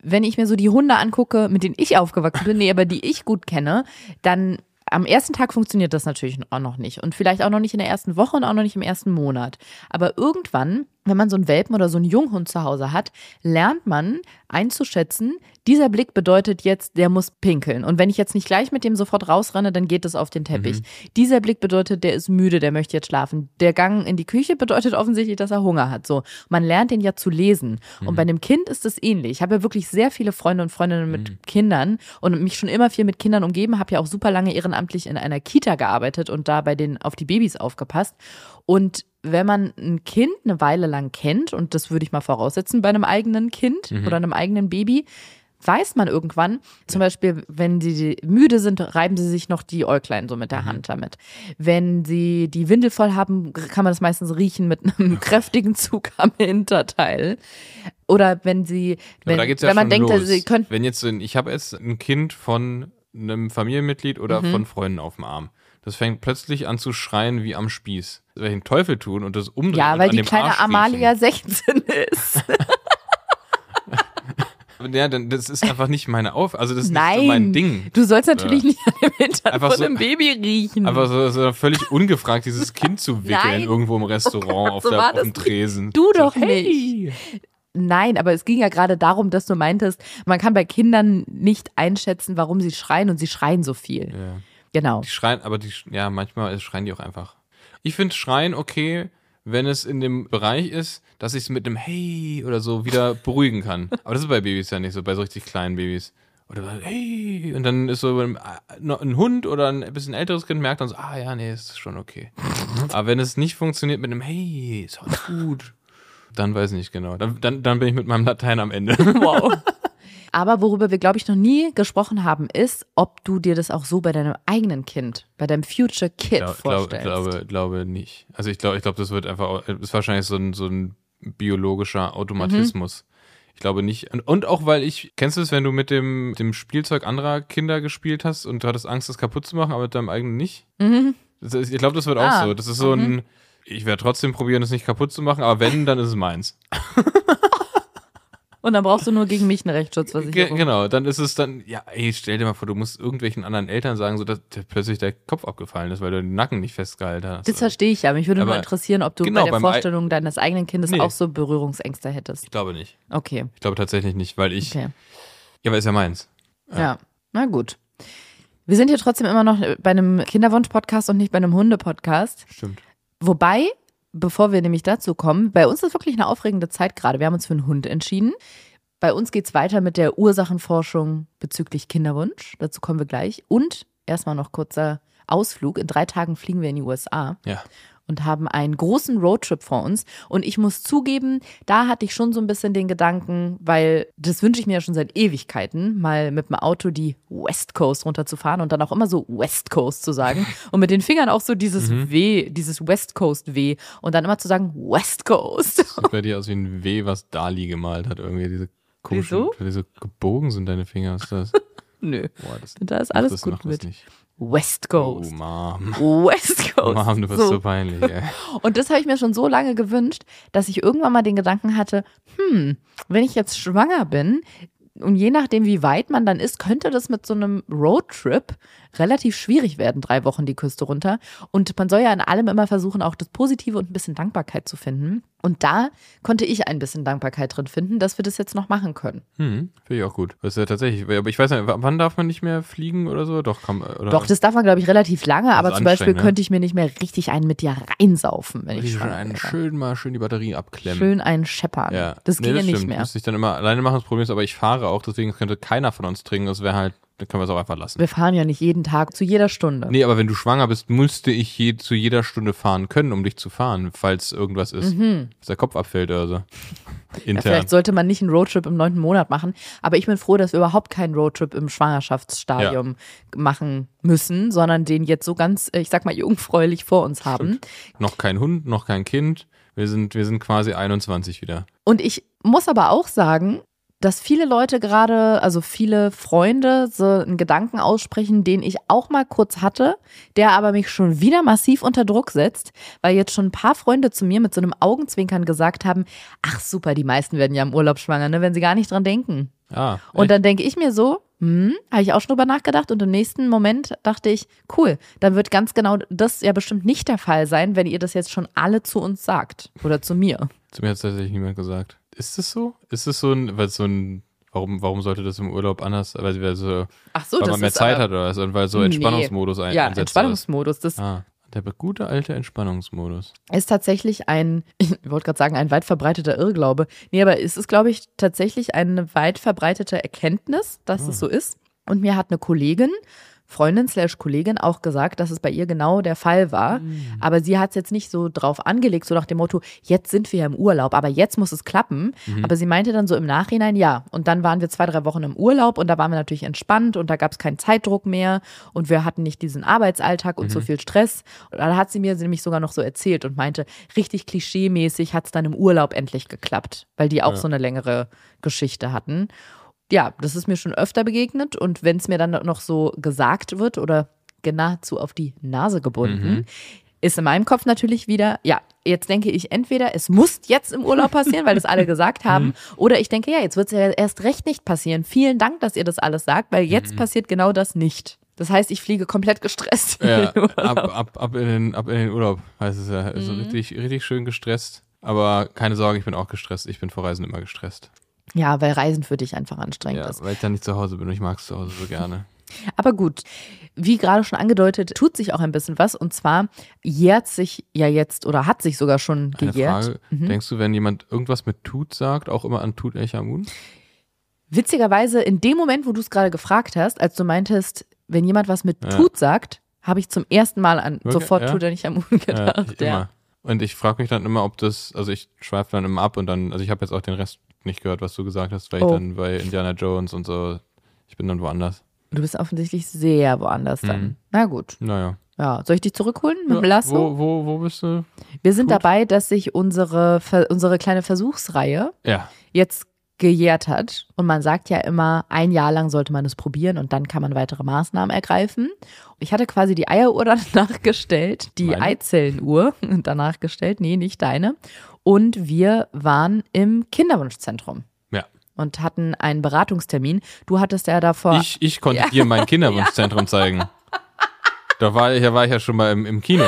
wenn ich mir so die Hunde angucke, mit denen ich aufgewachsen bin, nee, aber die ich gut kenne, dann am ersten Tag funktioniert das natürlich auch noch nicht. Und vielleicht auch noch nicht in der ersten Woche und auch noch nicht im ersten Monat. Aber irgendwann, wenn man so einen Welpen oder so einen Junghund zu Hause hat, lernt man einzuschätzen, dieser Blick bedeutet jetzt, der muss pinkeln. Und wenn ich jetzt nicht gleich mit dem sofort rausrenne, dann geht es auf den Teppich. Dieser Blick bedeutet, der ist müde, der möchte jetzt schlafen. Der Gang in die Küche bedeutet offensichtlich, dass er Hunger hat. So, man lernt den ja zu lesen. Und bei einem Kind ist es ähnlich. Ich habe ja wirklich sehr viele Freunde und Freundinnen mit Kindern und mich schon immer viel mit Kindern umgeben, habe ja auch super lange ehrenamtlich in einer Kita gearbeitet und da bei den auf die Babys aufgepasst. Und wenn man ein Kind eine Weile lang kennt, und das würde ich mal voraussetzen bei einem eigenen Kind oder einem eigenen Baby, weiß man irgendwann, zum Beispiel, wenn sie müde sind, reiben sie sich noch die Äuglein so mit der Hand damit. Wenn sie die Windel voll haben, kann man das meistens riechen mit einem kräftigen Zug am Hinterteil. Oder wenn sie, wenn, ja wenn man denkt, los. sie könnten Wenn jetzt, ich habe jetzt ein Kind von einem Familienmitglied oder Mhm. von Freunden auf dem Arm. Das fängt plötzlich an zu schreien wie am Spieß. Welchen Teufel tun und das umdrehen. ja, weil die kleine Arsch Amalia 16 ist. Ja, dann, das ist einfach nicht meine Auf, also das ist nicht Nein, so mein Ding. du sollst natürlich nicht an dem Hintern Einfach von so- einem Baby riechen. Einfach so, so völlig ungefragt dieses Kind zu wickeln Nein. irgendwo im Restaurant Oh auf, Gott, so der, auf dem nicht. Tresen. Du so, doch hey. Nein, aber es ging ja gerade darum, dass du meintest, man kann bei Kindern nicht einschätzen, warum sie schreien und sie schreien so viel. Ja. Genau. Die schreien, aber die, ja, manchmal schreien die auch einfach. Ich finde Schreien okay, wenn es in dem Bereich ist, dass ich es mit einem Hey oder so wieder beruhigen kann. Aber das ist bei Babys ja nicht so, bei so richtig kleinen Babys. Oder Hey, und dann ist so ein, ein Hund oder ein bisschen älteres Kind merkt dann so, ah ja, nee, ist schon okay. Aber wenn es nicht funktioniert mit einem Hey, ist alles gut, dann weiß ich nicht genau. Dann, dann, dann bin ich mit meinem Latein am Ende. Wow. Aber worüber wir, glaube ich, noch nie gesprochen haben, ist, ob du dir das auch so bei deinem eigenen Kind, bei deinem Future Kid Glaub, vorstellst. glaube, glaube nicht. Also ich glaube, ich glaube, das wird einfach, ist wahrscheinlich so ein, so ein biologischer Automatismus. Ich glaube nicht. Und, und auch weil ich, kennst du es, wenn du mit dem, dem Spielzeug anderer Kinder gespielt hast und du hattest Angst, das kaputt zu machen, aber mit deinem eigenen nicht? Das ist, ich glaube, das wird auch Ah, so. Das ist so ein, ich werde trotzdem probieren, es nicht kaputt zu machen, aber wenn, dann ist es meins. Und dann brauchst du nur gegen mich eine Rechtsschutzversicherung. genau, dann ist es dann, ja, ey, stell dir mal vor, du musst irgendwelchen anderen Eltern sagen, so dass dir plötzlich der Kopf abgefallen ist, weil du den Nacken nicht festgehalten hast. Das verstehe ich ja. Mich würde nur Aber interessieren, ob du genau, bei der Vorstellung deines eigenen Kindes Nee. auch so Berührungsängste hättest. ich glaube nicht. Okay, Ich glaube tatsächlich nicht, weil ich, okay. ja, aber ist ja meins. Ja. na gut. Wir sind hier trotzdem immer noch bei einem Kinderwunsch-Podcast und nicht bei einem Hunde-Podcast. Stimmt. Wobei, bevor wir nämlich dazu kommen, bei uns ist wirklich eine aufregende Zeit gerade. Wir haben uns für einen Hund entschieden. Bei uns geht es weiter mit der Ursachenforschung bezüglich Kinderwunsch. Dazu kommen wir gleich. Und erstmal noch kurzer Ausflug. In drei Tagen fliegen wir in die USA Ja. Und haben einen großen Roadtrip vor uns. Und ich muss zugeben, da hatte ich schon so ein bisschen den Gedanken, weil das wünsche ich mir ja schon seit Ewigkeiten, mal mit dem Auto die West Coast runterzufahren und dann auch immer so West Coast zu sagen. Und mit den Fingern auch so dieses W, dieses West Coast W. Und dann immer zu sagen West Coast. Sieht bei dir aus wie ein W, was Dali gemalt hat. Irgendwie diese komischen, Wieso? diese gebogen sind deine Finger. Ist das? Nö. Boah, das, Da ist alles das gut das mit. West Oh, Coast. Mom. West Coast. Mom, du bist so, peinlich, ey. Und das habe ich mir schon so lange gewünscht, dass ich irgendwann mal den Gedanken hatte, hm, wenn ich jetzt schwanger bin und je nachdem, wie weit man dann ist, könnte das mit so einem Roadtrip relativ schwierig werden, drei Wochen die Küste runter. Und man soll ja in allem immer versuchen, auch das Positive und ein bisschen Dankbarkeit zu finden. Und da konnte ich ein bisschen Dankbarkeit drin finden, dass wir das jetzt noch machen können. Hm, finde ich auch gut. Das ist ja tatsächlich, aber ich weiß nicht, wann darf man nicht mehr fliegen oder so? Doch, kann, oder? Doch, das darf man, glaube ich, relativ lange, aber zum Beispiel ne? könnte ich mir nicht mehr richtig einen mit dir reinsaufen, wenn ich schön, schwanger einen wäre. schön mal schön die Batterie abklemmen. Schön einen scheppern. Ja. Das Nee, ginge nicht stimmt. mehr. Müsste ich dann immer alleine machen. Das Problem ist aber, ich fahre auch, deswegen könnte keiner von uns trinken. Das wäre halt, dann können wir es auch einfach lassen. Wir fahren ja nicht jeden Tag, zu jeder Stunde. Nee, aber wenn du schwanger bist, müsste ich je, zu jeder Stunde fahren können, um dich zu fahren, falls irgendwas ist, dass der Kopf abfällt oder so. Mhm. Ja, Intern. vielleicht sollte man nicht einen Roadtrip im neunten Monat machen, aber ich bin froh, dass wir überhaupt keinen Roadtrip im Schwangerschaftsstadium machen müssen, sondern den jetzt so ganz, äh, ich sag mal, jungfräulich vor uns haben. noch kein Hund, noch kein Kind. Wir sind, wir sind quasi 21 wieder. Und ich muss aber auch sagen, dass viele Leute gerade, also viele Freunde, so einen Gedanken aussprechen, den ich auch mal kurz hatte, der aber mich schon wieder massiv unter Druck setzt, weil jetzt schon ein paar Freunde zu mir mit so einem Augenzwinkern gesagt haben, ach super, die meisten werden ja im Urlaub schwanger, ne, wenn sie gar nicht dran denken. Ah, Und dann denke ich mir so, hm, habe ich auch schon drüber nachgedacht und im nächsten Moment dachte ich, cool, dann wird ganz genau das ja bestimmt nicht der Fall sein, wenn ihr das jetzt schon alle zu uns sagt oder zu mir. Zu mir hat es tatsächlich niemand gesagt. Ist es so? Ist es so ein, weil so ein, warum, warum sollte das im Urlaub anders, weil, weil, so, Ach so, weil das man mehr Zeit aber- hat oder was? Und weil so Nee. Entspannungsmodus ein, Ja. Entspannungsmodus. Das Ah, der gute alte Entspannungsmodus. ist tatsächlich ein, ich wollte gerade sagen, ein weit verbreiteter Irrglaube. Nee, aber es ist, glaube ich, tatsächlich eine weit verbreitete Erkenntnis, dass es so ist. Und mir hat eine Kollegin, Freundin slash Kollegin auch gesagt, dass es bei ihr genau der Fall war. Aber sie hat es jetzt nicht so drauf angelegt, so nach dem Motto, jetzt sind wir ja im Urlaub, aber jetzt muss es klappen. Aber sie meinte dann so im Nachhinein, ja. Und dann waren wir zwei, drei Wochen im Urlaub und da waren wir natürlich entspannt und da gab es keinen Zeitdruck mehr und wir hatten nicht diesen Arbeitsalltag und so viel Stress. Und da hat sie mir nämlich sogar noch so erzählt und meinte, richtig klischeemäßig hat es dann im Urlaub endlich geklappt, weil die auch so eine längere Geschichte hatten ja, das ist mir schon öfter begegnet und wenn es mir dann noch so gesagt wird oder nahezu auf die Nase gebunden, ist in meinem Kopf natürlich wieder, ja, jetzt denke ich entweder, es muss jetzt im Urlaub passieren, weil das alle gesagt haben, oder ich denke, ja, jetzt wird es ja erst recht nicht passieren. Vielen Dank, dass ihr das alles sagt, weil jetzt passiert genau das nicht. Das heißt, ich fliege komplett gestresst. Ja, ab, ab, ab, in den, ab in den Urlaub heißt es ja. Also Mhm. richtig, richtig schön gestresst. Aber keine Sorge, ich bin auch gestresst. Ich bin vor Reisen immer gestresst. Ja, weil Reisen für dich einfach anstrengend Ja, ist. weil ich dann nicht zu Hause bin und ich mag es zu Hause so gerne. Aber gut, wie gerade schon angedeutet, tut sich auch ein bisschen was. Und zwar jährt sich ja jetzt oder hat sich sogar schon gejährt. Frage, Mhm. denkst du, wenn jemand irgendwas mit Tut sagt, auch immer an Tut Echamun? Witzigerweise, in dem Moment, wo du es gerade gefragt hast, als du meintest, wenn jemand was mit Ja. tut sagt, habe ich zum ersten Mal an Wirklich? sofort Ja? tut er nicht am Mund Ja, gedacht. ich, Ja, immer. Und ich frage mich dann immer, ob das, also ich schweife dann immer ab und dann, also ich habe jetzt auch den Rest nicht gehört, was du gesagt hast, weil Oh. dann bei Indiana Jones und so, ich bin dann woanders. Du bist offensichtlich sehr woanders dann. Mhm. Na gut. Naja. Ja, soll ich dich zurückholen mit dem Lasso? Wo, wo, wo bist du? Wir sind Tut? dabei, dass sich unsere, unsere kleine Versuchsreihe Ja. jetzt gejährt hat. Und man sagt ja immer, ein Jahr lang sollte man es probieren und dann kann man weitere Maßnahmen ergreifen. Ich hatte quasi die Eieruhr danach gestellt, die Meine? Eizellenuhr danach gestellt, nee, nicht deine. Und wir waren im Kinderwunschzentrum Ja. und hatten einen Beratungstermin. Du hattest ja davor. Ich, ich konnte Ja. dir mein Kinderwunschzentrum zeigen. Da war ich, da war ich ja schon mal im, im Kino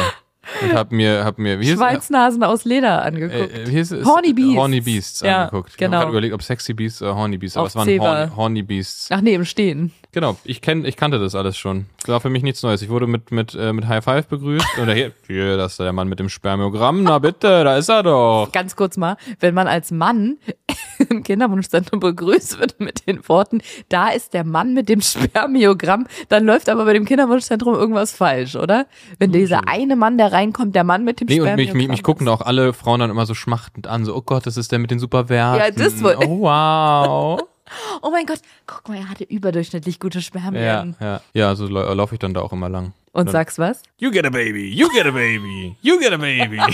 und hab mir, hab mir, wie Schweinsnasen aus Leder angeguckt. äh, wie hieß? Horny Beasts. Horny Beasts Ja, angeguckt. Ich genau. habe überlegt, ob Sexy Beasts oder Horny Beasts, aber Auf es waren. Horny, Horny Beasts. Ach nee, im Stehen. Genau, ich kenn, ich kannte das alles schon. Es war für mich nichts Neues. Ich wurde mit, mit, äh, mit High Five begrüßt. Und hier, hier, das ist der Mann mit dem Spermiogramm. Na bitte, da ist er doch. Ganz kurz mal, wenn man als Mann im Kinderwunschzentrum begrüßt wird mit den Worten, da ist der Mann mit dem Spermiogramm, dann läuft aber bei dem Kinderwunschzentrum irgendwas falsch, oder? Wenn dieser eine Mann, der reinkommt, der Mann mit dem Nee, und Spermiogramm mich, mich, mich gucken auch alle Frauen dann immer so schmachtend an. So, oh Gott, das ist der mit den super Werten. Ja, das wohl. Oh, wow. Oh mein Gott, guck mal, er hatte überdurchschnittlich gute ja, Spermien. ja. Ja, so lau- laufe ich dann da auch immer lang. Und Dann- sagst was? You get a baby, you get a baby, you get a baby.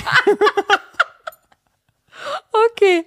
Okay.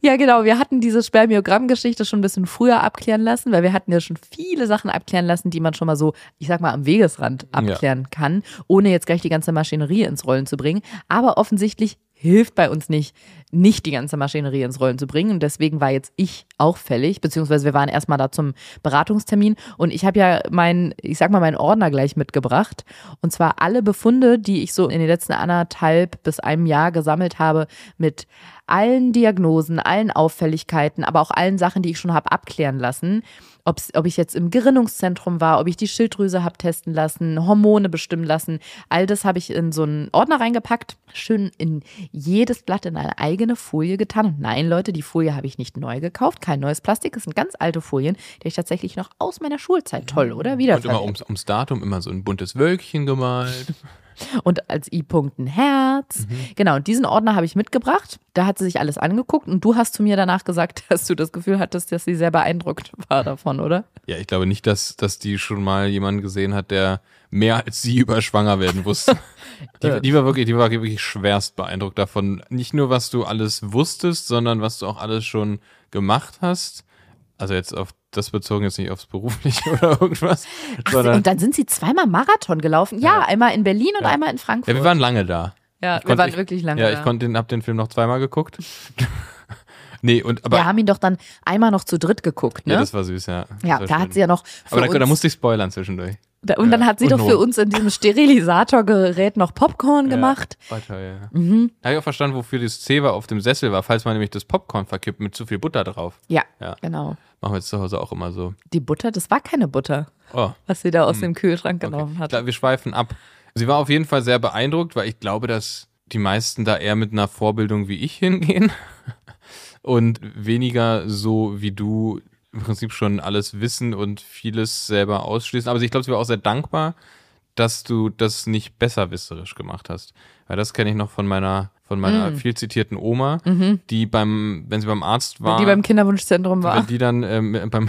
Ja, genau. Wir hatten diese Spermiogramm-Geschichte schon ein bisschen früher abklären lassen, weil wir hatten ja schon viele Sachen abklären lassen, die man schon mal so, ich sag mal, am Wegesrand abklären ja. kann, ohne jetzt gleich die ganze Maschinerie ins Rollen zu bringen. Aber offensichtlich hilft bei uns nicht, nicht die ganze Maschinerie ins Rollen zu bringen. Und deswegen war jetzt ich auch fällig, beziehungsweise wir waren erstmal da zum Beratungstermin. Und ich habe ja meinen, ich sag mal, meinen Ordner gleich mitgebracht. Und zwar alle Befunde, die ich so in den letzten anderthalb bis einem Jahr gesammelt habe, mit allen Diagnosen, allen Auffälligkeiten, aber auch allen Sachen, die ich schon habe abklären lassen. Ob's, ob ich jetzt im Gerinnungszentrum war, ob ich die Schilddrüse habe testen lassen, Hormone bestimmen lassen. All das habe ich in so einen Ordner reingepackt, schön in jedes Blatt in eine eigene Folie getan. Und nein, Leute, die Folie habe ich nicht neu gekauft, kein neues Plastik. Das sind ganz alte Folien, die ich tatsächlich noch aus meiner Schulzeit toll, oder? Wieder. Und immer ums, ums Datum immer so ein buntes Wölkchen gemalt und als I-Punkt ein Herz. Mhm. Genau, und diesen Ordner habe ich mitgebracht. Da hat sie sich alles angeguckt und du hast zu mir danach gesagt, dass du das Gefühl hattest, dass sie sehr beeindruckt war davon, oder? Ja, ich glaube nicht, dass, dass die schon mal jemanden gesehen hat, der mehr als sie über schwanger werden wusste. die, die, war wirklich, die war wirklich schwerst beeindruckt davon. Nicht nur, was du alles wusstest, sondern was du auch alles schon gemacht hast. Also jetzt auf das bezogen jetzt nicht aufs Berufliche oder irgendwas. Ach, und dann sind sie zweimal Marathon gelaufen. Ja, ja. einmal in Berlin und ja. einmal in Frankfurt. Ja, wir waren lange da. Ja, ich wir waren ich, wirklich lange da. Ja, ich konnte den, hab den Film noch zweimal geguckt. nee, und aber. Wir haben ihn doch dann einmal noch zu dritt geguckt, ne? Ja, das war süß, ja. Ja, da schön. hat sie ja noch. Aber da, da musste ich spoilern zwischendurch. Und dann hat sie doch für uns in diesem Sterilisatorgerät noch Popcorn gemacht. Weiter, ja. Mhm. Da habe ich auch verstanden, wofür das war auf dem Sessel war, falls man nämlich das Popcorn verkippt mit zu viel Butter drauf. Ja, ja. genau. Machen wir jetzt zu Hause auch immer so. Die Butter, das war keine Butter, oh. was sie da aus hm. dem Kühlschrank genommen okay. hat. Klar, wir schweifen ab. Sie war auf jeden Fall sehr beeindruckt, weil ich glaube, dass die meisten da eher mit einer Vorbildung wie ich hingehen und weniger so wie du im Prinzip schon alles wissen und vieles selber ausschließen. Aber ich glaube, sie war auch sehr dankbar, dass du das nicht besserwisserisch gemacht hast. Weil das kenne ich noch von meiner, von meiner mm. viel zitierten Oma, mhm. die beim, wenn sie beim Arzt war. Wenn die beim Kinderwunschzentrum war. Wenn die dann ähm, beim,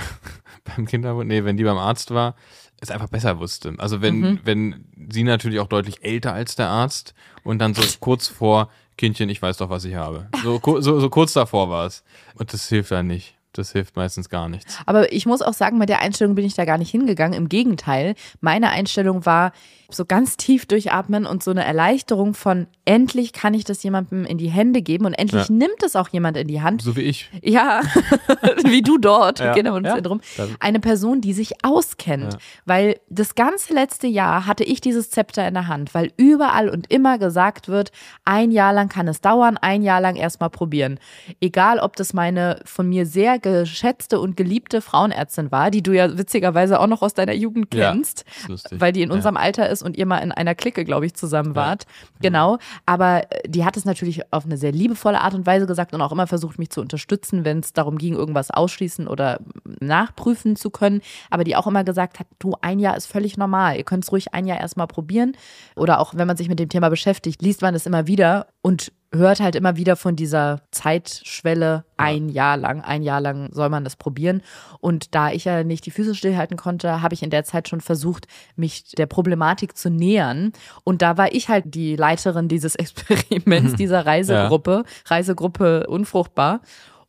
beim Kinderwunsch, nee, wenn die beim Arzt war, es einfach besser wusste. Also wenn, mhm. wenn sie natürlich auch deutlich älter als der Arzt und dann so kurz vor, Kindchen, ich weiß doch, was ich habe. So, so, so kurz davor war es. Und das hilft dann nicht das hilft meistens gar nichts. Aber ich muss auch sagen, mit der Einstellung bin ich da gar nicht hingegangen. Im Gegenteil, meine Einstellung war so ganz tief durchatmen und so eine Erleichterung von endlich kann ich das jemandem in die Hände geben und endlich ja. nimmt es auch jemand in die Hand. So wie ich. Ja, wie du dort, ja. Kinderwunschzentrum. Ja. Eine Person, die sich auskennt. Ja. Weil das ganze letzte Jahr hatte ich dieses Zepter in der Hand, weil überall und immer gesagt wird, ein Jahr lang kann es dauern, ein Jahr lang erstmal probieren. Egal, ob das meine von mir sehr geschätzte und geliebte Frauenärztin war, die du ja witzigerweise auch noch aus deiner Jugend kennst, weil die in unserem Alter ist und ihr mal in einer Clique, glaube ich, zusammen wart. Genau. Aber äh, die hat es natürlich auf eine sehr liebevolle Art und Weise gesagt und auch immer versucht, mich zu unterstützen, wenn es darum ging, irgendwas ausschließen oder nachprüfen zu können. Aber die auch immer gesagt hat, du, ein Jahr ist völlig normal. Ihr könnt es ruhig ein Jahr erstmal probieren. Oder auch wenn man sich mit dem Thema beschäftigt, liest man es immer wieder und hört halt immer wieder von dieser Zeitschwelle ein Jahr lang. Ein Jahr lang soll man das probieren. Und da ich ja nicht die Füße stillhalten konnte, habe ich in der Zeit schon versucht, mich der Problematik zu nähern. Und da war ich halt die Leiterin dieses Experiments, dieser Reisegruppe, ja. Reisegruppe Unfruchtbar.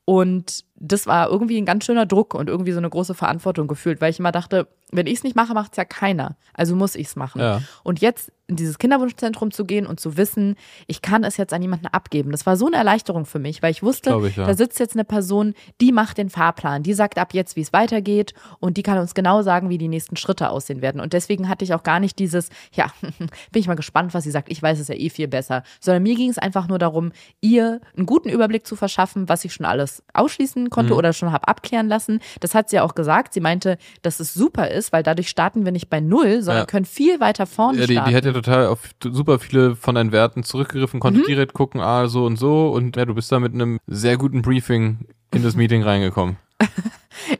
Und das war irgendwie ein ganz schöner Druck und irgendwie so eine große Verantwortung gefühlt, weil ich immer dachte, wenn ich es nicht mache, macht es ja keiner. Also muss ich es machen. Ja. Und jetzt in dieses Kinderwunschzentrum zu gehen und zu wissen, ich kann es jetzt an jemanden abgeben. Das war so eine Erleichterung für mich, weil ich wusste, ich, ja. da sitzt jetzt eine Person, die macht den Fahrplan, die sagt ab jetzt, wie es weitergeht und die kann uns genau sagen, wie die nächsten Schritte aussehen werden. Und deswegen hatte ich auch gar nicht dieses, ja, bin ich mal gespannt, was sie sagt. Ich weiß es ja eh viel besser. Sondern mir ging es einfach nur darum, ihr einen guten Überblick zu verschaffen, was ich schon alles ausschließen konnte mhm. oder schon habe abklären lassen. Das hat sie ja auch gesagt. Sie meinte, dass es super ist, weil dadurch starten wir nicht bei Null, sondern ja. können viel weiter vorne ja, die, starten. Die hätte total auf super viele von deinen Werten zurückgegriffen, konnte mhm. direkt gucken, ah, so und so. Und ja, du bist da mit einem sehr guten Briefing in das Meeting reingekommen.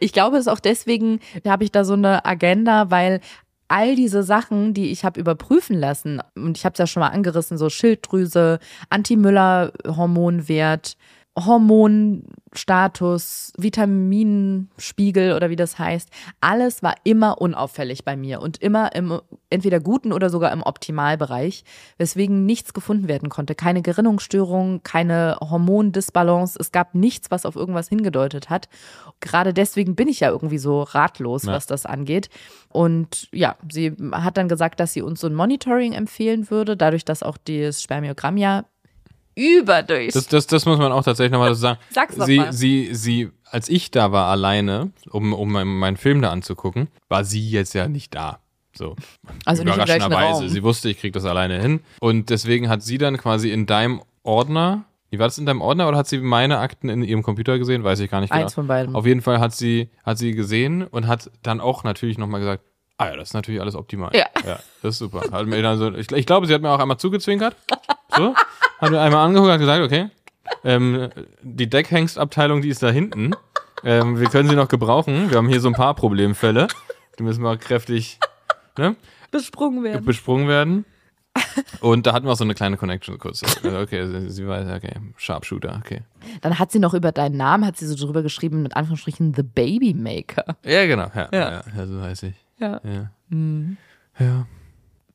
ich glaube, es ist auch deswegen, da habe ich da so eine Agenda, weil all diese Sachen, die ich habe überprüfen lassen, und ich habe es ja schon mal angerissen, so Schilddrüse, Anti-Müller-Hormonwert, Hormonstatus, Vitaminspiegel oder wie das heißt, alles war immer unauffällig bei mir und immer im entweder guten oder sogar im Optimalbereich, weswegen nichts gefunden werden konnte. Keine Gerinnungsstörung, keine Hormondisbalance. Es gab nichts, was auf irgendwas hingedeutet hat. Gerade deswegen bin ich ja irgendwie so ratlos, Ja. was das angeht. Und ja, sie hat dann gesagt, dass sie uns so ein Monitoring empfehlen würde, dadurch, dass auch das Spermiogramm ja überdurch. Das, das, das muss man auch tatsächlich nochmal so sagen. Sag's doch sie, mal. sie, sie, als ich da war alleine, um, um meinen, Film da anzugucken, war sie jetzt ja nicht da. So. Also Überraschenderweise. Sie wusste, ich krieg das alleine hin. Und deswegen hat sie dann quasi in deinem Ordner, wie war das in deinem Ordner oder hat sie meine Akten in ihrem Computer gesehen? Weiß ich gar nicht genau. Eins von beiden. Auf jeden Fall hat sie, hat sie gesehen und hat dann auch natürlich nochmal gesagt, ah ja, das ist natürlich alles optimal. Ja. ja das ist super. Hat mir dann so, ich, ich glaube, sie hat mir auch einmal zugezwinkert. So. Hat mir einmal angeguckt und hat gesagt, okay, ähm, die Deckhengst-Abteilung, die ist da hinten. Ähm, wir können sie noch gebrauchen. Wir haben hier so ein paar Problemfälle. Die müssen mal kräftig ne, besprungen werden. besprungen werden. Und da hatten wir auch so eine kleine Connection kurz. Also, Okay, sie, weiß, okay, Sharpshooter, okay. Dann hat sie noch über deinen Namen, hat sie so drüber geschrieben, mit Anführungsstrichen, The Baby Maker. Ja, genau. Ja, ja. Ja. ja, so weiß ich. Ja. Ja. ja.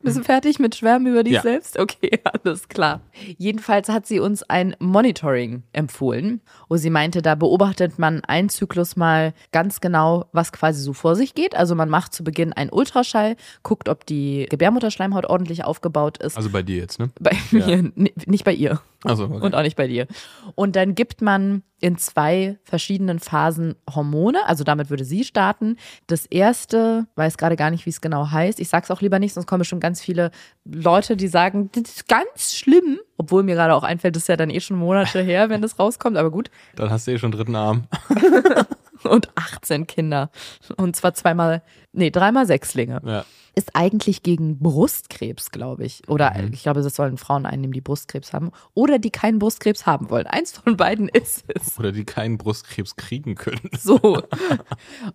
Bist du fertig mit Schwärmen über dich Ja. selbst? Okay, alles klar. Jedenfalls hat sie uns ein Monitoring empfohlen, wo sie meinte, da beobachtet man einen Zyklus mal ganz genau, was quasi so vor sich geht. Also man macht zu Beginn einen Ultraschall, guckt, ob die Gebärmutterschleimhaut ordentlich aufgebaut ist. Also bei dir jetzt, ne? bei mir, n- nicht bei ihr. Also, okay. Und auch nicht bei dir. Und dann gibt man in zwei verschiedenen Phasen Hormone. Also damit würde sie starten. Das erste, weiß gerade gar nicht, wie es genau heißt. Ich sag's auch lieber nicht, sonst kommen bestimmt ganz viele Leute, die sagen, das ist ganz schlimm. Obwohl mir gerade auch einfällt, das ist ja dann eh schon Monate her, wenn das rauskommt. Aber gut. Dann hast du eh schon dritten Arm. Und 18 Kinder. Und zwar zweimal, nee, dreimal Sechslinge. Ja. Ist eigentlich gegen Brustkrebs, glaube ich. Oder ich glaube, das sollen Frauen einnehmen, die Brustkrebs haben. Oder die keinen Brustkrebs haben wollen. Eins von beiden ist es. Oder die keinen Brustkrebs kriegen können. So.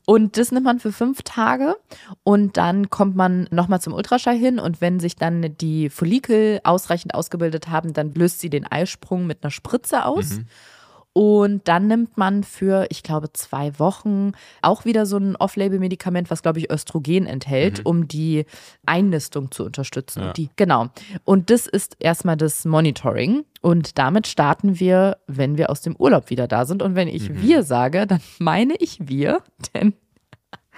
Und das nimmt man für fünf Tage und dann kommt man nochmal zum Ultraschall hin und wenn sich dann die Follikel ausreichend ausgebildet haben, dann löst sie den Eisprung mit einer Spritze aus. Und dann nimmt man für, ich glaube, zwei Wochen auch wieder so ein Off-Label-Medikament, was, glaube ich, Östrogen enthält, um die Einnistung zu unterstützen. Ja. Die, genau. Und das ist erstmal das Monitoring. Und damit starten wir, wenn wir aus dem Urlaub wieder da sind. Und wenn ich wir sage, dann meine ich wir, denn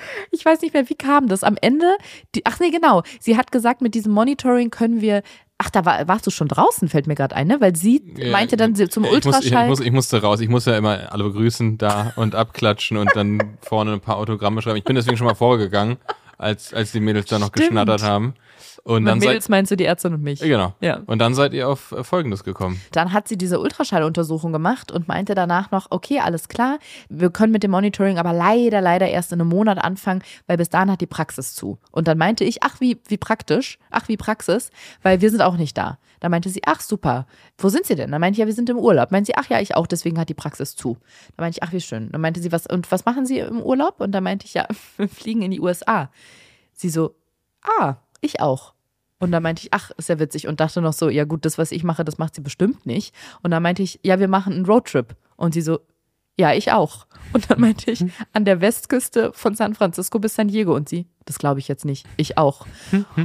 ich weiß nicht mehr, wie kam das? Am Ende, die, ach nee, genau. Sie hat gesagt, mit diesem Monitoring können wir, ach, da war, warst du schon draußen, fällt mir gerade ein, ne? Weil sie meinte dann zum ich muss, ich, Ultraschall. muss, ich musste raus. Ich muss ja immer alle begrüßen da und abklatschen und dann vorne ein paar Autogramme schreiben. Ich bin deswegen schon mal vorgegangen, als, als die Mädels da noch Stimmt. geschnattert haben. Und mit dann Mädels seid, meinst du die Ärztin und mich. genau. Ja. Und dann seid ihr auf äh, Folgendes gekommen. Dann hat sie diese Ultraschalluntersuchung gemacht und meinte danach noch, okay, alles klar, wir können mit dem Monitoring aber leider, leider erst in einem Monat anfangen, weil bis dahin hat die Praxis zu. Und dann meinte ich, ach, wie, wie praktisch, ach, wie Praxis, weil wir sind auch nicht da. Da meinte sie, ach, super, wo sind Sie denn? Dann meinte ich, ja, wir sind im Urlaub. Meinte sie, ach ja, ich auch, deswegen hat die Praxis zu. Da meinte ich, ach, wie schön. Dann meinte sie, was, und was machen Sie im Urlaub? Und dann meinte ich, ja, wir fliegen in die USA. Sie so, ah, ich auch. Und dann meinte ich, ach, ist ja witzig. Und dachte noch so, ja gut, das, was ich mache, das macht sie bestimmt nicht. Und dann meinte ich, ja, wir machen einen Roadtrip. Und sie so, ja, ich auch. Und dann meinte ich, an der Westküste von San Francisco bis San Diego. Und sie, das glaube ich jetzt nicht. Ich auch.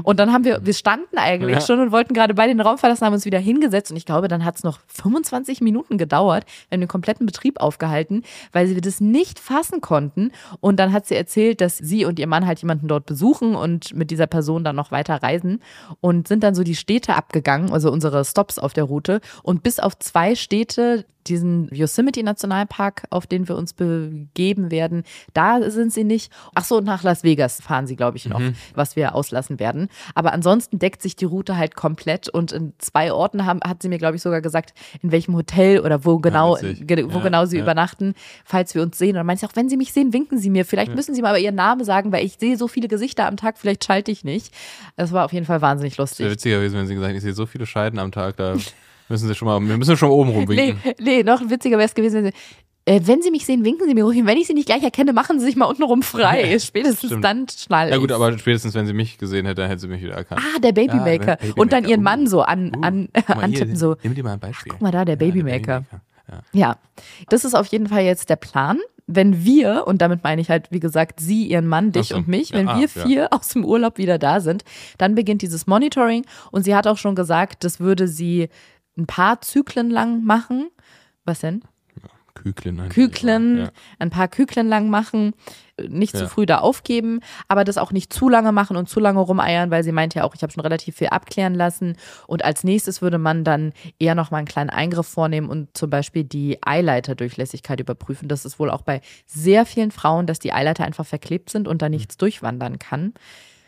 Und dann haben wir, wir standen eigentlich Ja. schon und wollten gerade beide den Raum verlassen, haben uns wieder hingesetzt. Und ich glaube, dann hat es noch 25 Minuten gedauert. Wir haben den kompletten Betrieb aufgehalten, weil wir das nicht fassen konnten. Und dann hat sie erzählt, dass sie und ihr Mann halt jemanden dort besuchen und mit dieser Person dann noch weiter reisen und sind dann so die Städte abgegangen, also unsere Stops auf der Route. Und bis auf zwei Städte, diesen Yosemite Nationalpark, auf den wir uns begeben werden, da sind sie nicht. Ach so, und nach Las Vegas fahren sie, glaube ich, noch, was wir auslassen werden. Aber ansonsten deckt sich die Route halt komplett und in zwei Orten haben, hat sie mir, glaube ich, sogar gesagt, in welchem Hotel oder wo genau, ge- wo Ja, genau sie ja. übernachten, falls wir uns sehen. Und dann meinte auch, wenn sie mich sehen, winken sie mir. Vielleicht müssen sie mal aber ihren Namen sagen, weil ich sehe so viele Gesichter am Tag, vielleicht schalte ich nicht. Das war auf jeden Fall wahnsinnig Wäre lustig. witziger gewesen, wenn sie gesagt hätte, ich sehe so viele Scheiden am Tag, da müssen sie schon mal, wir müssen schon mal oben Nee, rumwinken. nee, noch witziger wäre es gewesen, wenn sie, äh, wenn sie mich sehen, winken sie mir ruhig. Und wenn ich sie nicht gleich erkenne, machen sie sich mal untenrum frei. Spätestens Stimmt. dann schnall Ja gut, aber spätestens, wenn sie mich gesehen hätte, dann hätte sie mich wieder erkannt. Ah, der Babymaker. Ja, der Und dann ihren Mann so an, Uh, an, guck mal hier, antippen, so. Nimm dir mal ein Beispiel. Guck mal da, der Ja, Babymaker. Ja. Ja, das ist auf jeden Fall jetzt der Plan. Wenn wir, und damit meine ich halt, wie gesagt, sie, ihren Mann, dich Ach so. und mich, Ja, wenn ah, wir ja. vier aus dem Urlaub wieder da sind, dann beginnt dieses Monitoring. Und sie hat auch schon gesagt, das würde sie ein paar Zyklen lang machen. Was denn? Küklen. Küklen, Ja. ein paar Küklen lang machen, nicht zu Ja. früh da aufgeben, aber das auch nicht zu lange machen und zu lange rumeiern, weil sie meint ja auch, ich habe schon relativ viel abklären lassen und als nächstes würde man dann eher noch mal einen kleinen Eingriff vornehmen und zum Beispiel die Eileiterdurchlässigkeit überprüfen. Das ist wohl auch bei sehr vielen Frauen, dass die Eileiter einfach verklebt sind und da nichts durchwandern kann.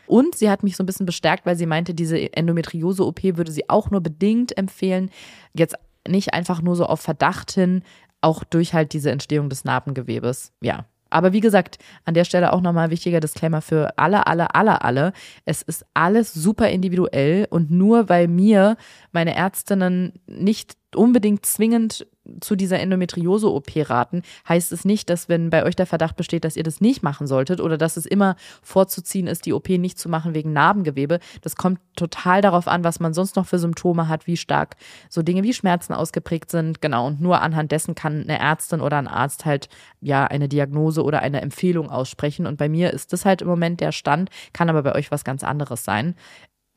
Und sie hat mich so ein bisschen bestärkt, weil sie meinte, diese Endometriose-OP würde sie auch nur bedingt empfehlen. Jetzt nicht einfach nur so auf Verdacht hin, auch durch halt diese Entstehung des Narbengewebes. Ja. Aber wie gesagt, an der Stelle auch nochmal wichtiger Disclaimer für alle, alle, alle, alle. Es ist alles super individuell und nur weil mir meine Ärztinnen nicht unbedingt zwingend zu dieser Endometriose-OP raten, heißt es nicht, dass wenn bei euch der Verdacht besteht, dass ihr das nicht machen solltet oder dass es immer vorzuziehen ist, die OP nicht zu machen wegen Narbengewebe. Das kommt total darauf an, was man sonst noch für Symptome hat, wie stark so Dinge wie Schmerzen ausgeprägt sind. Genau, und nur anhand dessen kann eine Ärztin oder ein Arzt halt ja eine Diagnose oder eine Empfehlung aussprechen. Und bei mir ist das halt im Moment der Stand, kann aber bei euch was ganz anderes sein.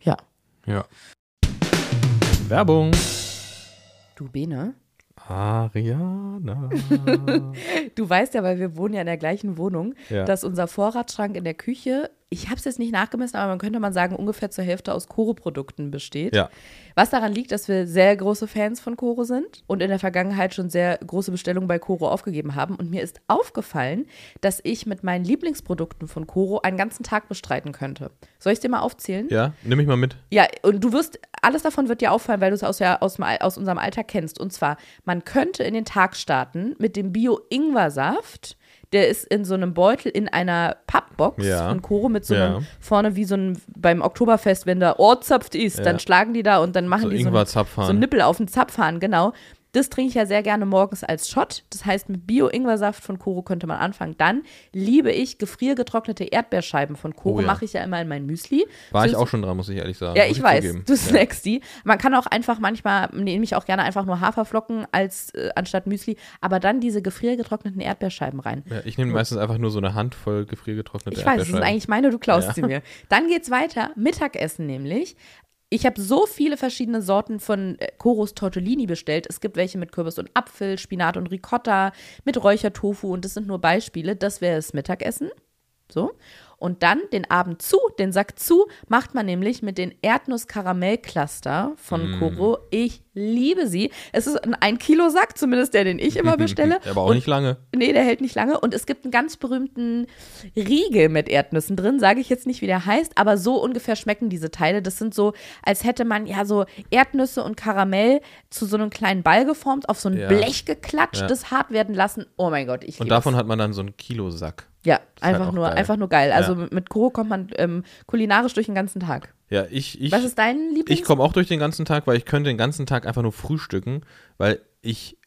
Ja. Ja. Werbung. Du Bene? Ariana. Du weißt ja, weil wir wohnen ja in der gleichen Wohnung, Ja. dass unser Vorratsschrank in der Küche, ich habe es jetzt nicht nachgemessen, aber man könnte mal sagen, ungefähr zur Hälfte aus Koro-Produkten besteht. Ja. Was daran liegt, dass wir sehr große Fans von Koro sind und in der Vergangenheit schon sehr große Bestellungen bei Koro aufgegeben haben. Und mir ist aufgefallen, dass ich mit meinen Lieblingsprodukten von Koro einen ganzen Tag bestreiten könnte. Soll ich dir mal aufzählen? Ja, nimm mich mal mit. Ja, und du wirst, alles davon wird dir auffallen, weil du es aus, der, aus, dem, aus unserem Alltag kennst. Und zwar, man könnte in den Tag starten mit dem Bio-Ingwer-Saft. Der ist in so einem Beutel in einer Pappbox Ja. von Koro mit so einem Ja. vorne wie so ein beim Oktoberfest, wenn da Ohrzapft ist, Ja. dann schlagen die da und dann machen So die so einen, so einen Nippel auf den Zapfhahn, genau. Das trinke ich ja sehr gerne morgens als Shot. Das heißt, mit Bio-Ingwer-Saft von Koro könnte man anfangen. Dann liebe ich gefriergetrocknete Erdbeerscheiben von Koro. Oh ja. Mache ich ja immer in mein Müsli. War ich Süß- auch schon dran, muss ich ehrlich sagen. ja, Muss ich weiß, zugeben. du Ja. snackst die. Man kann auch einfach manchmal, nehme ich auch gerne einfach nur Haferflocken als äh, anstatt Müsli, aber dann diese gefriergetrockneten Erdbeerscheiben rein. Ja, ich nehme meistens einfach nur so eine Handvoll gefriergetrocknete Ich weiß, das Erdbeerscheiben. eigentlich meine, du klaust Ja. sie mir. Dann geht's weiter, Mittagessen nämlich. Ich habe so viele verschiedene Sorten von äh, Koros Tortellini bestellt. Es gibt welche mit Kürbis und Apfel, Spinat und Ricotta, mit Räuchertofu und das sind nur Beispiele. Das wäre das Mittagessen. So. Und dann den Abend zu, den Sack zu, macht man nämlich mit den Erdnuss-Karamell-Cluster von Mm. Koro. Ich liebe sie. Es ist ein 1 Kilo Sack, zumindest der, den ich immer bestelle. Aber auch Und nicht lange. Nee, der hält nicht lange. Und es gibt einen ganz berühmten Riegel mit Erdnüssen drin. Sage ich jetzt nicht, wie der heißt, aber so ungefähr schmecken diese Teile. Das sind so, als hätte man ja so Erdnüsse und Karamell zu so einem kleinen Ball geformt, auf so ein Ja. Blech geklatscht, Ja. das hart werden lassen. Oh mein Gott, ich Und liebe davon es. hat man dann so einen Kilosack. Ja, halt einfach auch nur, geil. einfach nur geil. Also Ja. mit- Koro kommt man ähm, kulinarisch durch den ganzen Tag. Ja, ich, ich, Was ist dein Lieblings? ich komme auch durch den ganzen Tag, weil ich könnte den ganzen Tag einfach nur frühstücken, weil ich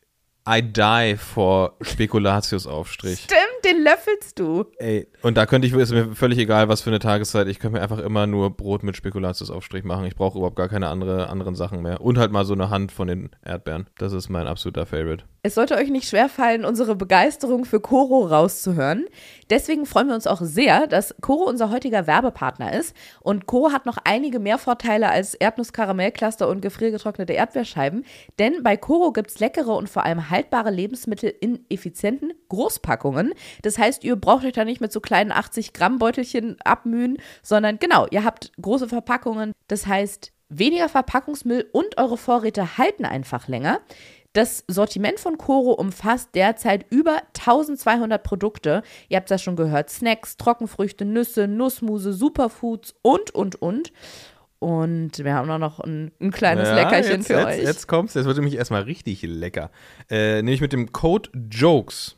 I die vor Spekulatiusaufstrich. Stimmt, den löffelst du. Ey, und da könnte ich, ist mir völlig egal, was für eine Tageszeit, ich könnte mir einfach immer nur Brot mit Spekulatiusaufstrich machen. Ich brauche überhaupt gar keine andere, anderen Sachen mehr. Und halt mal so eine Hand von den Erdbeeren. Das ist mein absoluter Favorite. Es sollte euch nicht schwerfallen, unsere Begeisterung für Coro rauszuhören. Deswegen freuen wir uns auch sehr, dass Coro unser heutiger Werbepartner ist. Und Coro hat noch einige mehr Vorteile als Erdnuss-Karamellcluster und gefriergetrocknete Erdbeerscheiben. Denn bei Coro gibt es leckere und vor allem haltbare Lebensmittel in effizienten Großpackungen. Das heißt, ihr braucht euch da nicht mit so kleinen 80-Gramm-Beutelchen abmühen, sondern genau, ihr habt große Verpackungen. Das heißt, weniger Verpackungsmüll und eure Vorräte halten einfach länger. Das Sortiment von Coro umfasst derzeit über 1200 Produkte. Ihr habt das schon gehört: Snacks, Trockenfrüchte, Nüsse, Nussmuse, Superfoods und, und, und. Und wir haben auch noch ein, ein kleines Leckerchen jetzt, für jetzt, euch. Jetzt kommt's, jetzt wird nämlich erstmal richtig lecker. Äh, nämlich mit dem Code JOKES.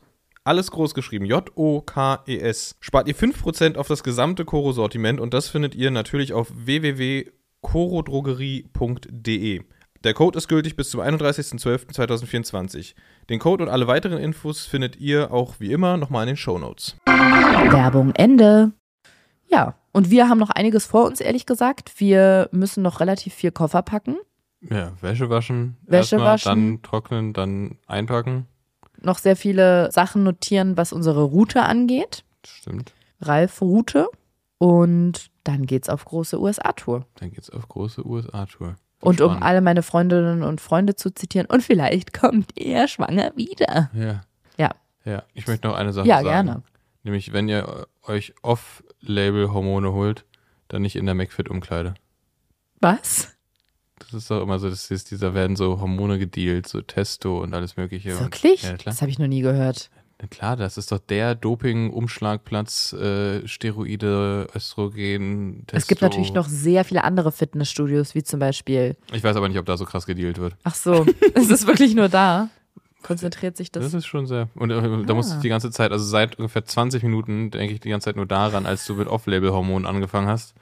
Alles groß geschrieben. J-O-K-E-S. Spart ihr 5% auf das gesamte Koro-Sortiment und das findet ihr natürlich auf www.korodrogerie.de. Der Code ist gültig bis zum 31.12.2024. Den Code und alle weiteren Infos findet ihr auch wie immer nochmal in den Shownotes. Werbung Ende. Ja, und wir haben noch einiges vor uns, ehrlich gesagt. Wir müssen noch relativ viel Koffer packen. Ja, Wäsche waschen. Wäsche erstmal, waschen. Dann trocknen, dann einpacken. Noch sehr viele Sachen notieren, was unsere Route angeht. Stimmt. Ralf-Route. Und dann geht's auf große USA-Tour. Dann geht's auf große USA-Tour. Und um alle meine Freundinnen und Freunde zu zitieren, und vielleicht kommt er schwanger wieder. Ja. Ja. Ja, ich möchte noch eine Sache Ja, sagen. gerne. Nämlich, wenn ihr euch Off-Label-Hormone holt, dann nicht in der McFit-Umkleide. Was? Das ist doch immer so, das ist dieser werden so Hormone gedealt, so Testo und alles mögliche. Wirklich? Und, ja. Das habe ich noch nie gehört. Na klar, das ist doch der Doping-Umschlagplatz, äh, Steroide, Östrogen, Testo. Es gibt natürlich noch sehr viele andere Fitnessstudios, wie zum Beispiel. Ich weiß aber nicht, ob da so krass gedealt wird. Ach so, es ist wirklich nur da. Konzentriert sich das. Das ist schon sehr. Und äh, da musste ich die ganze Zeit, also seit ungefähr 20 Minuten, denke ich die ganze Zeit nur daran, als du mit Off-Label-Hormonen angefangen hast,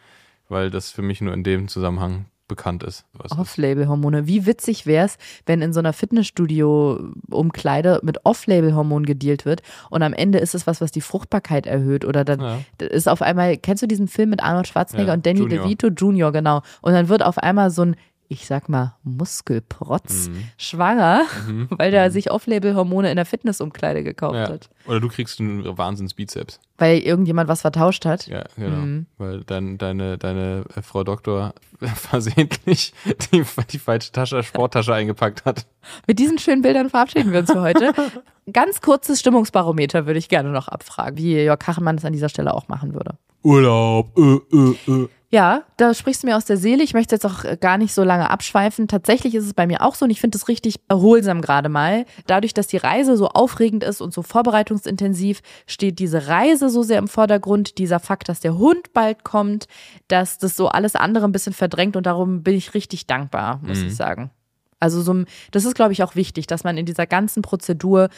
weil das für mich nur in dem Zusammenhang bekannt ist. Off-Label-Hormone. Wie witzig wäre es, wenn in so einer Fitnessstudio-Umkleide mit Off-Label-Hormonen gedealt wird und am Ende ist es was, was die Fruchtbarkeit erhöht oder dann Ja. ist auf einmal, kennst du diesen Film mit Arnold Schwarzenegger Ja, und Danny Junior. DeVito Junior, genau. Und dann wird auf einmal so ein, ich sag mal, Muskelprotz Mhm. schwanger, Mhm. weil der sich Off-Label-Hormone in der Fitnessumkleide gekauft Ja. hat. Oder du kriegst einen Wahnsinns-Bizeps. Weil irgendjemand was vertauscht hat. Ja, genau. Mhm. Weil dein, deine, deine äh, Frau Doktor versehentlich die, die falsche Tasche, Sporttasche eingepackt hat. Mit diesen schönen Bildern verabschieden wir uns für heute. Ganz kurzes Stimmungsbarometer würde ich gerne noch abfragen, wie Jörg Kachelmann es an dieser Stelle auch machen würde. Urlaub, äh, äh, äh. Ja, da sprichst du mir aus der Seele. Ich möchte jetzt auch äh, gar nicht so lange abschweifen. Tatsächlich ist es bei mir auch so und ich finde es richtig erholsam gerade mal. Dadurch, dass die Reise so aufregend ist und so vorbereitungsintensiv, steht diese Reise so sehr im Vordergrund. Dieser Fakt, dass der Hund bald kommt, dass das so alles andere ein bisschen verdrängt und darum bin ich richtig dankbar, muss Mhm. ich sagen. Also so, das ist, glaube ich, auch wichtig, dass man in dieser ganzen Prozedur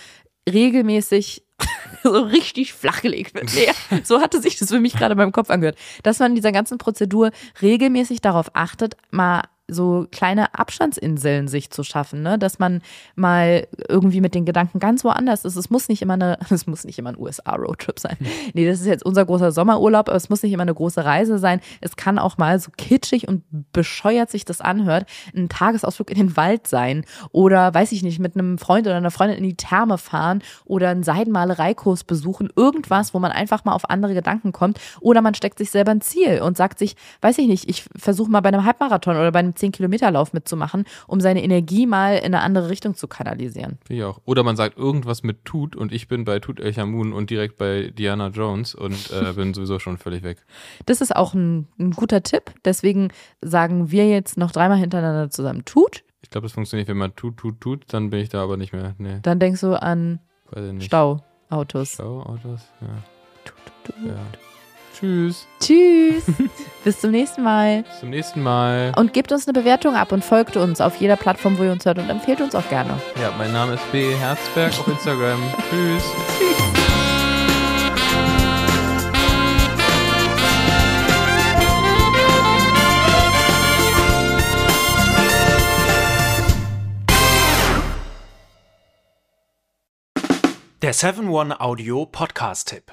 regelmäßig so richtig flachgelegt wird. Nee, so hatte sich das für mich gerade beim Kopf angehört. Dass man in dieser ganzen Prozedur regelmäßig darauf achtet, mal so kleine Abstandsinseln sich zu schaffen, ne? dass man mal irgendwie mit den Gedanken ganz woanders ist. Es muss nicht immer eine, es muss nicht immer ein USA-Roadtrip sein. Nee, das ist jetzt unser großer Sommerurlaub, aber es muss nicht immer eine große Reise sein. Es kann auch mal so kitschig und bescheuert sich das anhört, ein Tagesausflug in den Wald sein oder, weiß ich nicht, mit einem Freund oder einer Freundin in die Therme fahren oder einen Seidenmalereikurs besuchen. Irgendwas, wo man einfach mal auf andere Gedanken kommt oder man steckt sich selber ein Ziel und sagt sich, weiß ich nicht, ich versuche mal bei einem Halbmarathon oder bei einem 10-Kilometer-Lauf mitzumachen, um seine Energie mal in eine andere Richtung zu kanalisieren. Finde ich auch. Oder man sagt irgendwas mit Tut und ich bin bei Tut El Hamoun und direkt bei Diana Jones und äh, bin sowieso schon völlig weg. Das ist auch ein, ein guter Tipp. Deswegen sagen wir jetzt noch dreimal hintereinander zusammen tut. Ich glaube, das funktioniert, wenn man tut, tut, tut, dann bin ich da aber nicht mehr. Nee, Dann denkst du an. Stauautos. Stauautos? Ja. Tut, tut, tut. ja. Tschüss. Tschüss. Bis zum nächsten Mal. Bis zum nächsten Mal. Und gebt uns eine Bewertung ab und folgt uns auf jeder Plattform, wo ihr uns hört und empfehlt uns auch gerne. Ja, mein Name ist B. Herzberg auf Instagram. Tschüss. Der 7-One-Audio-Podcast-Tipp.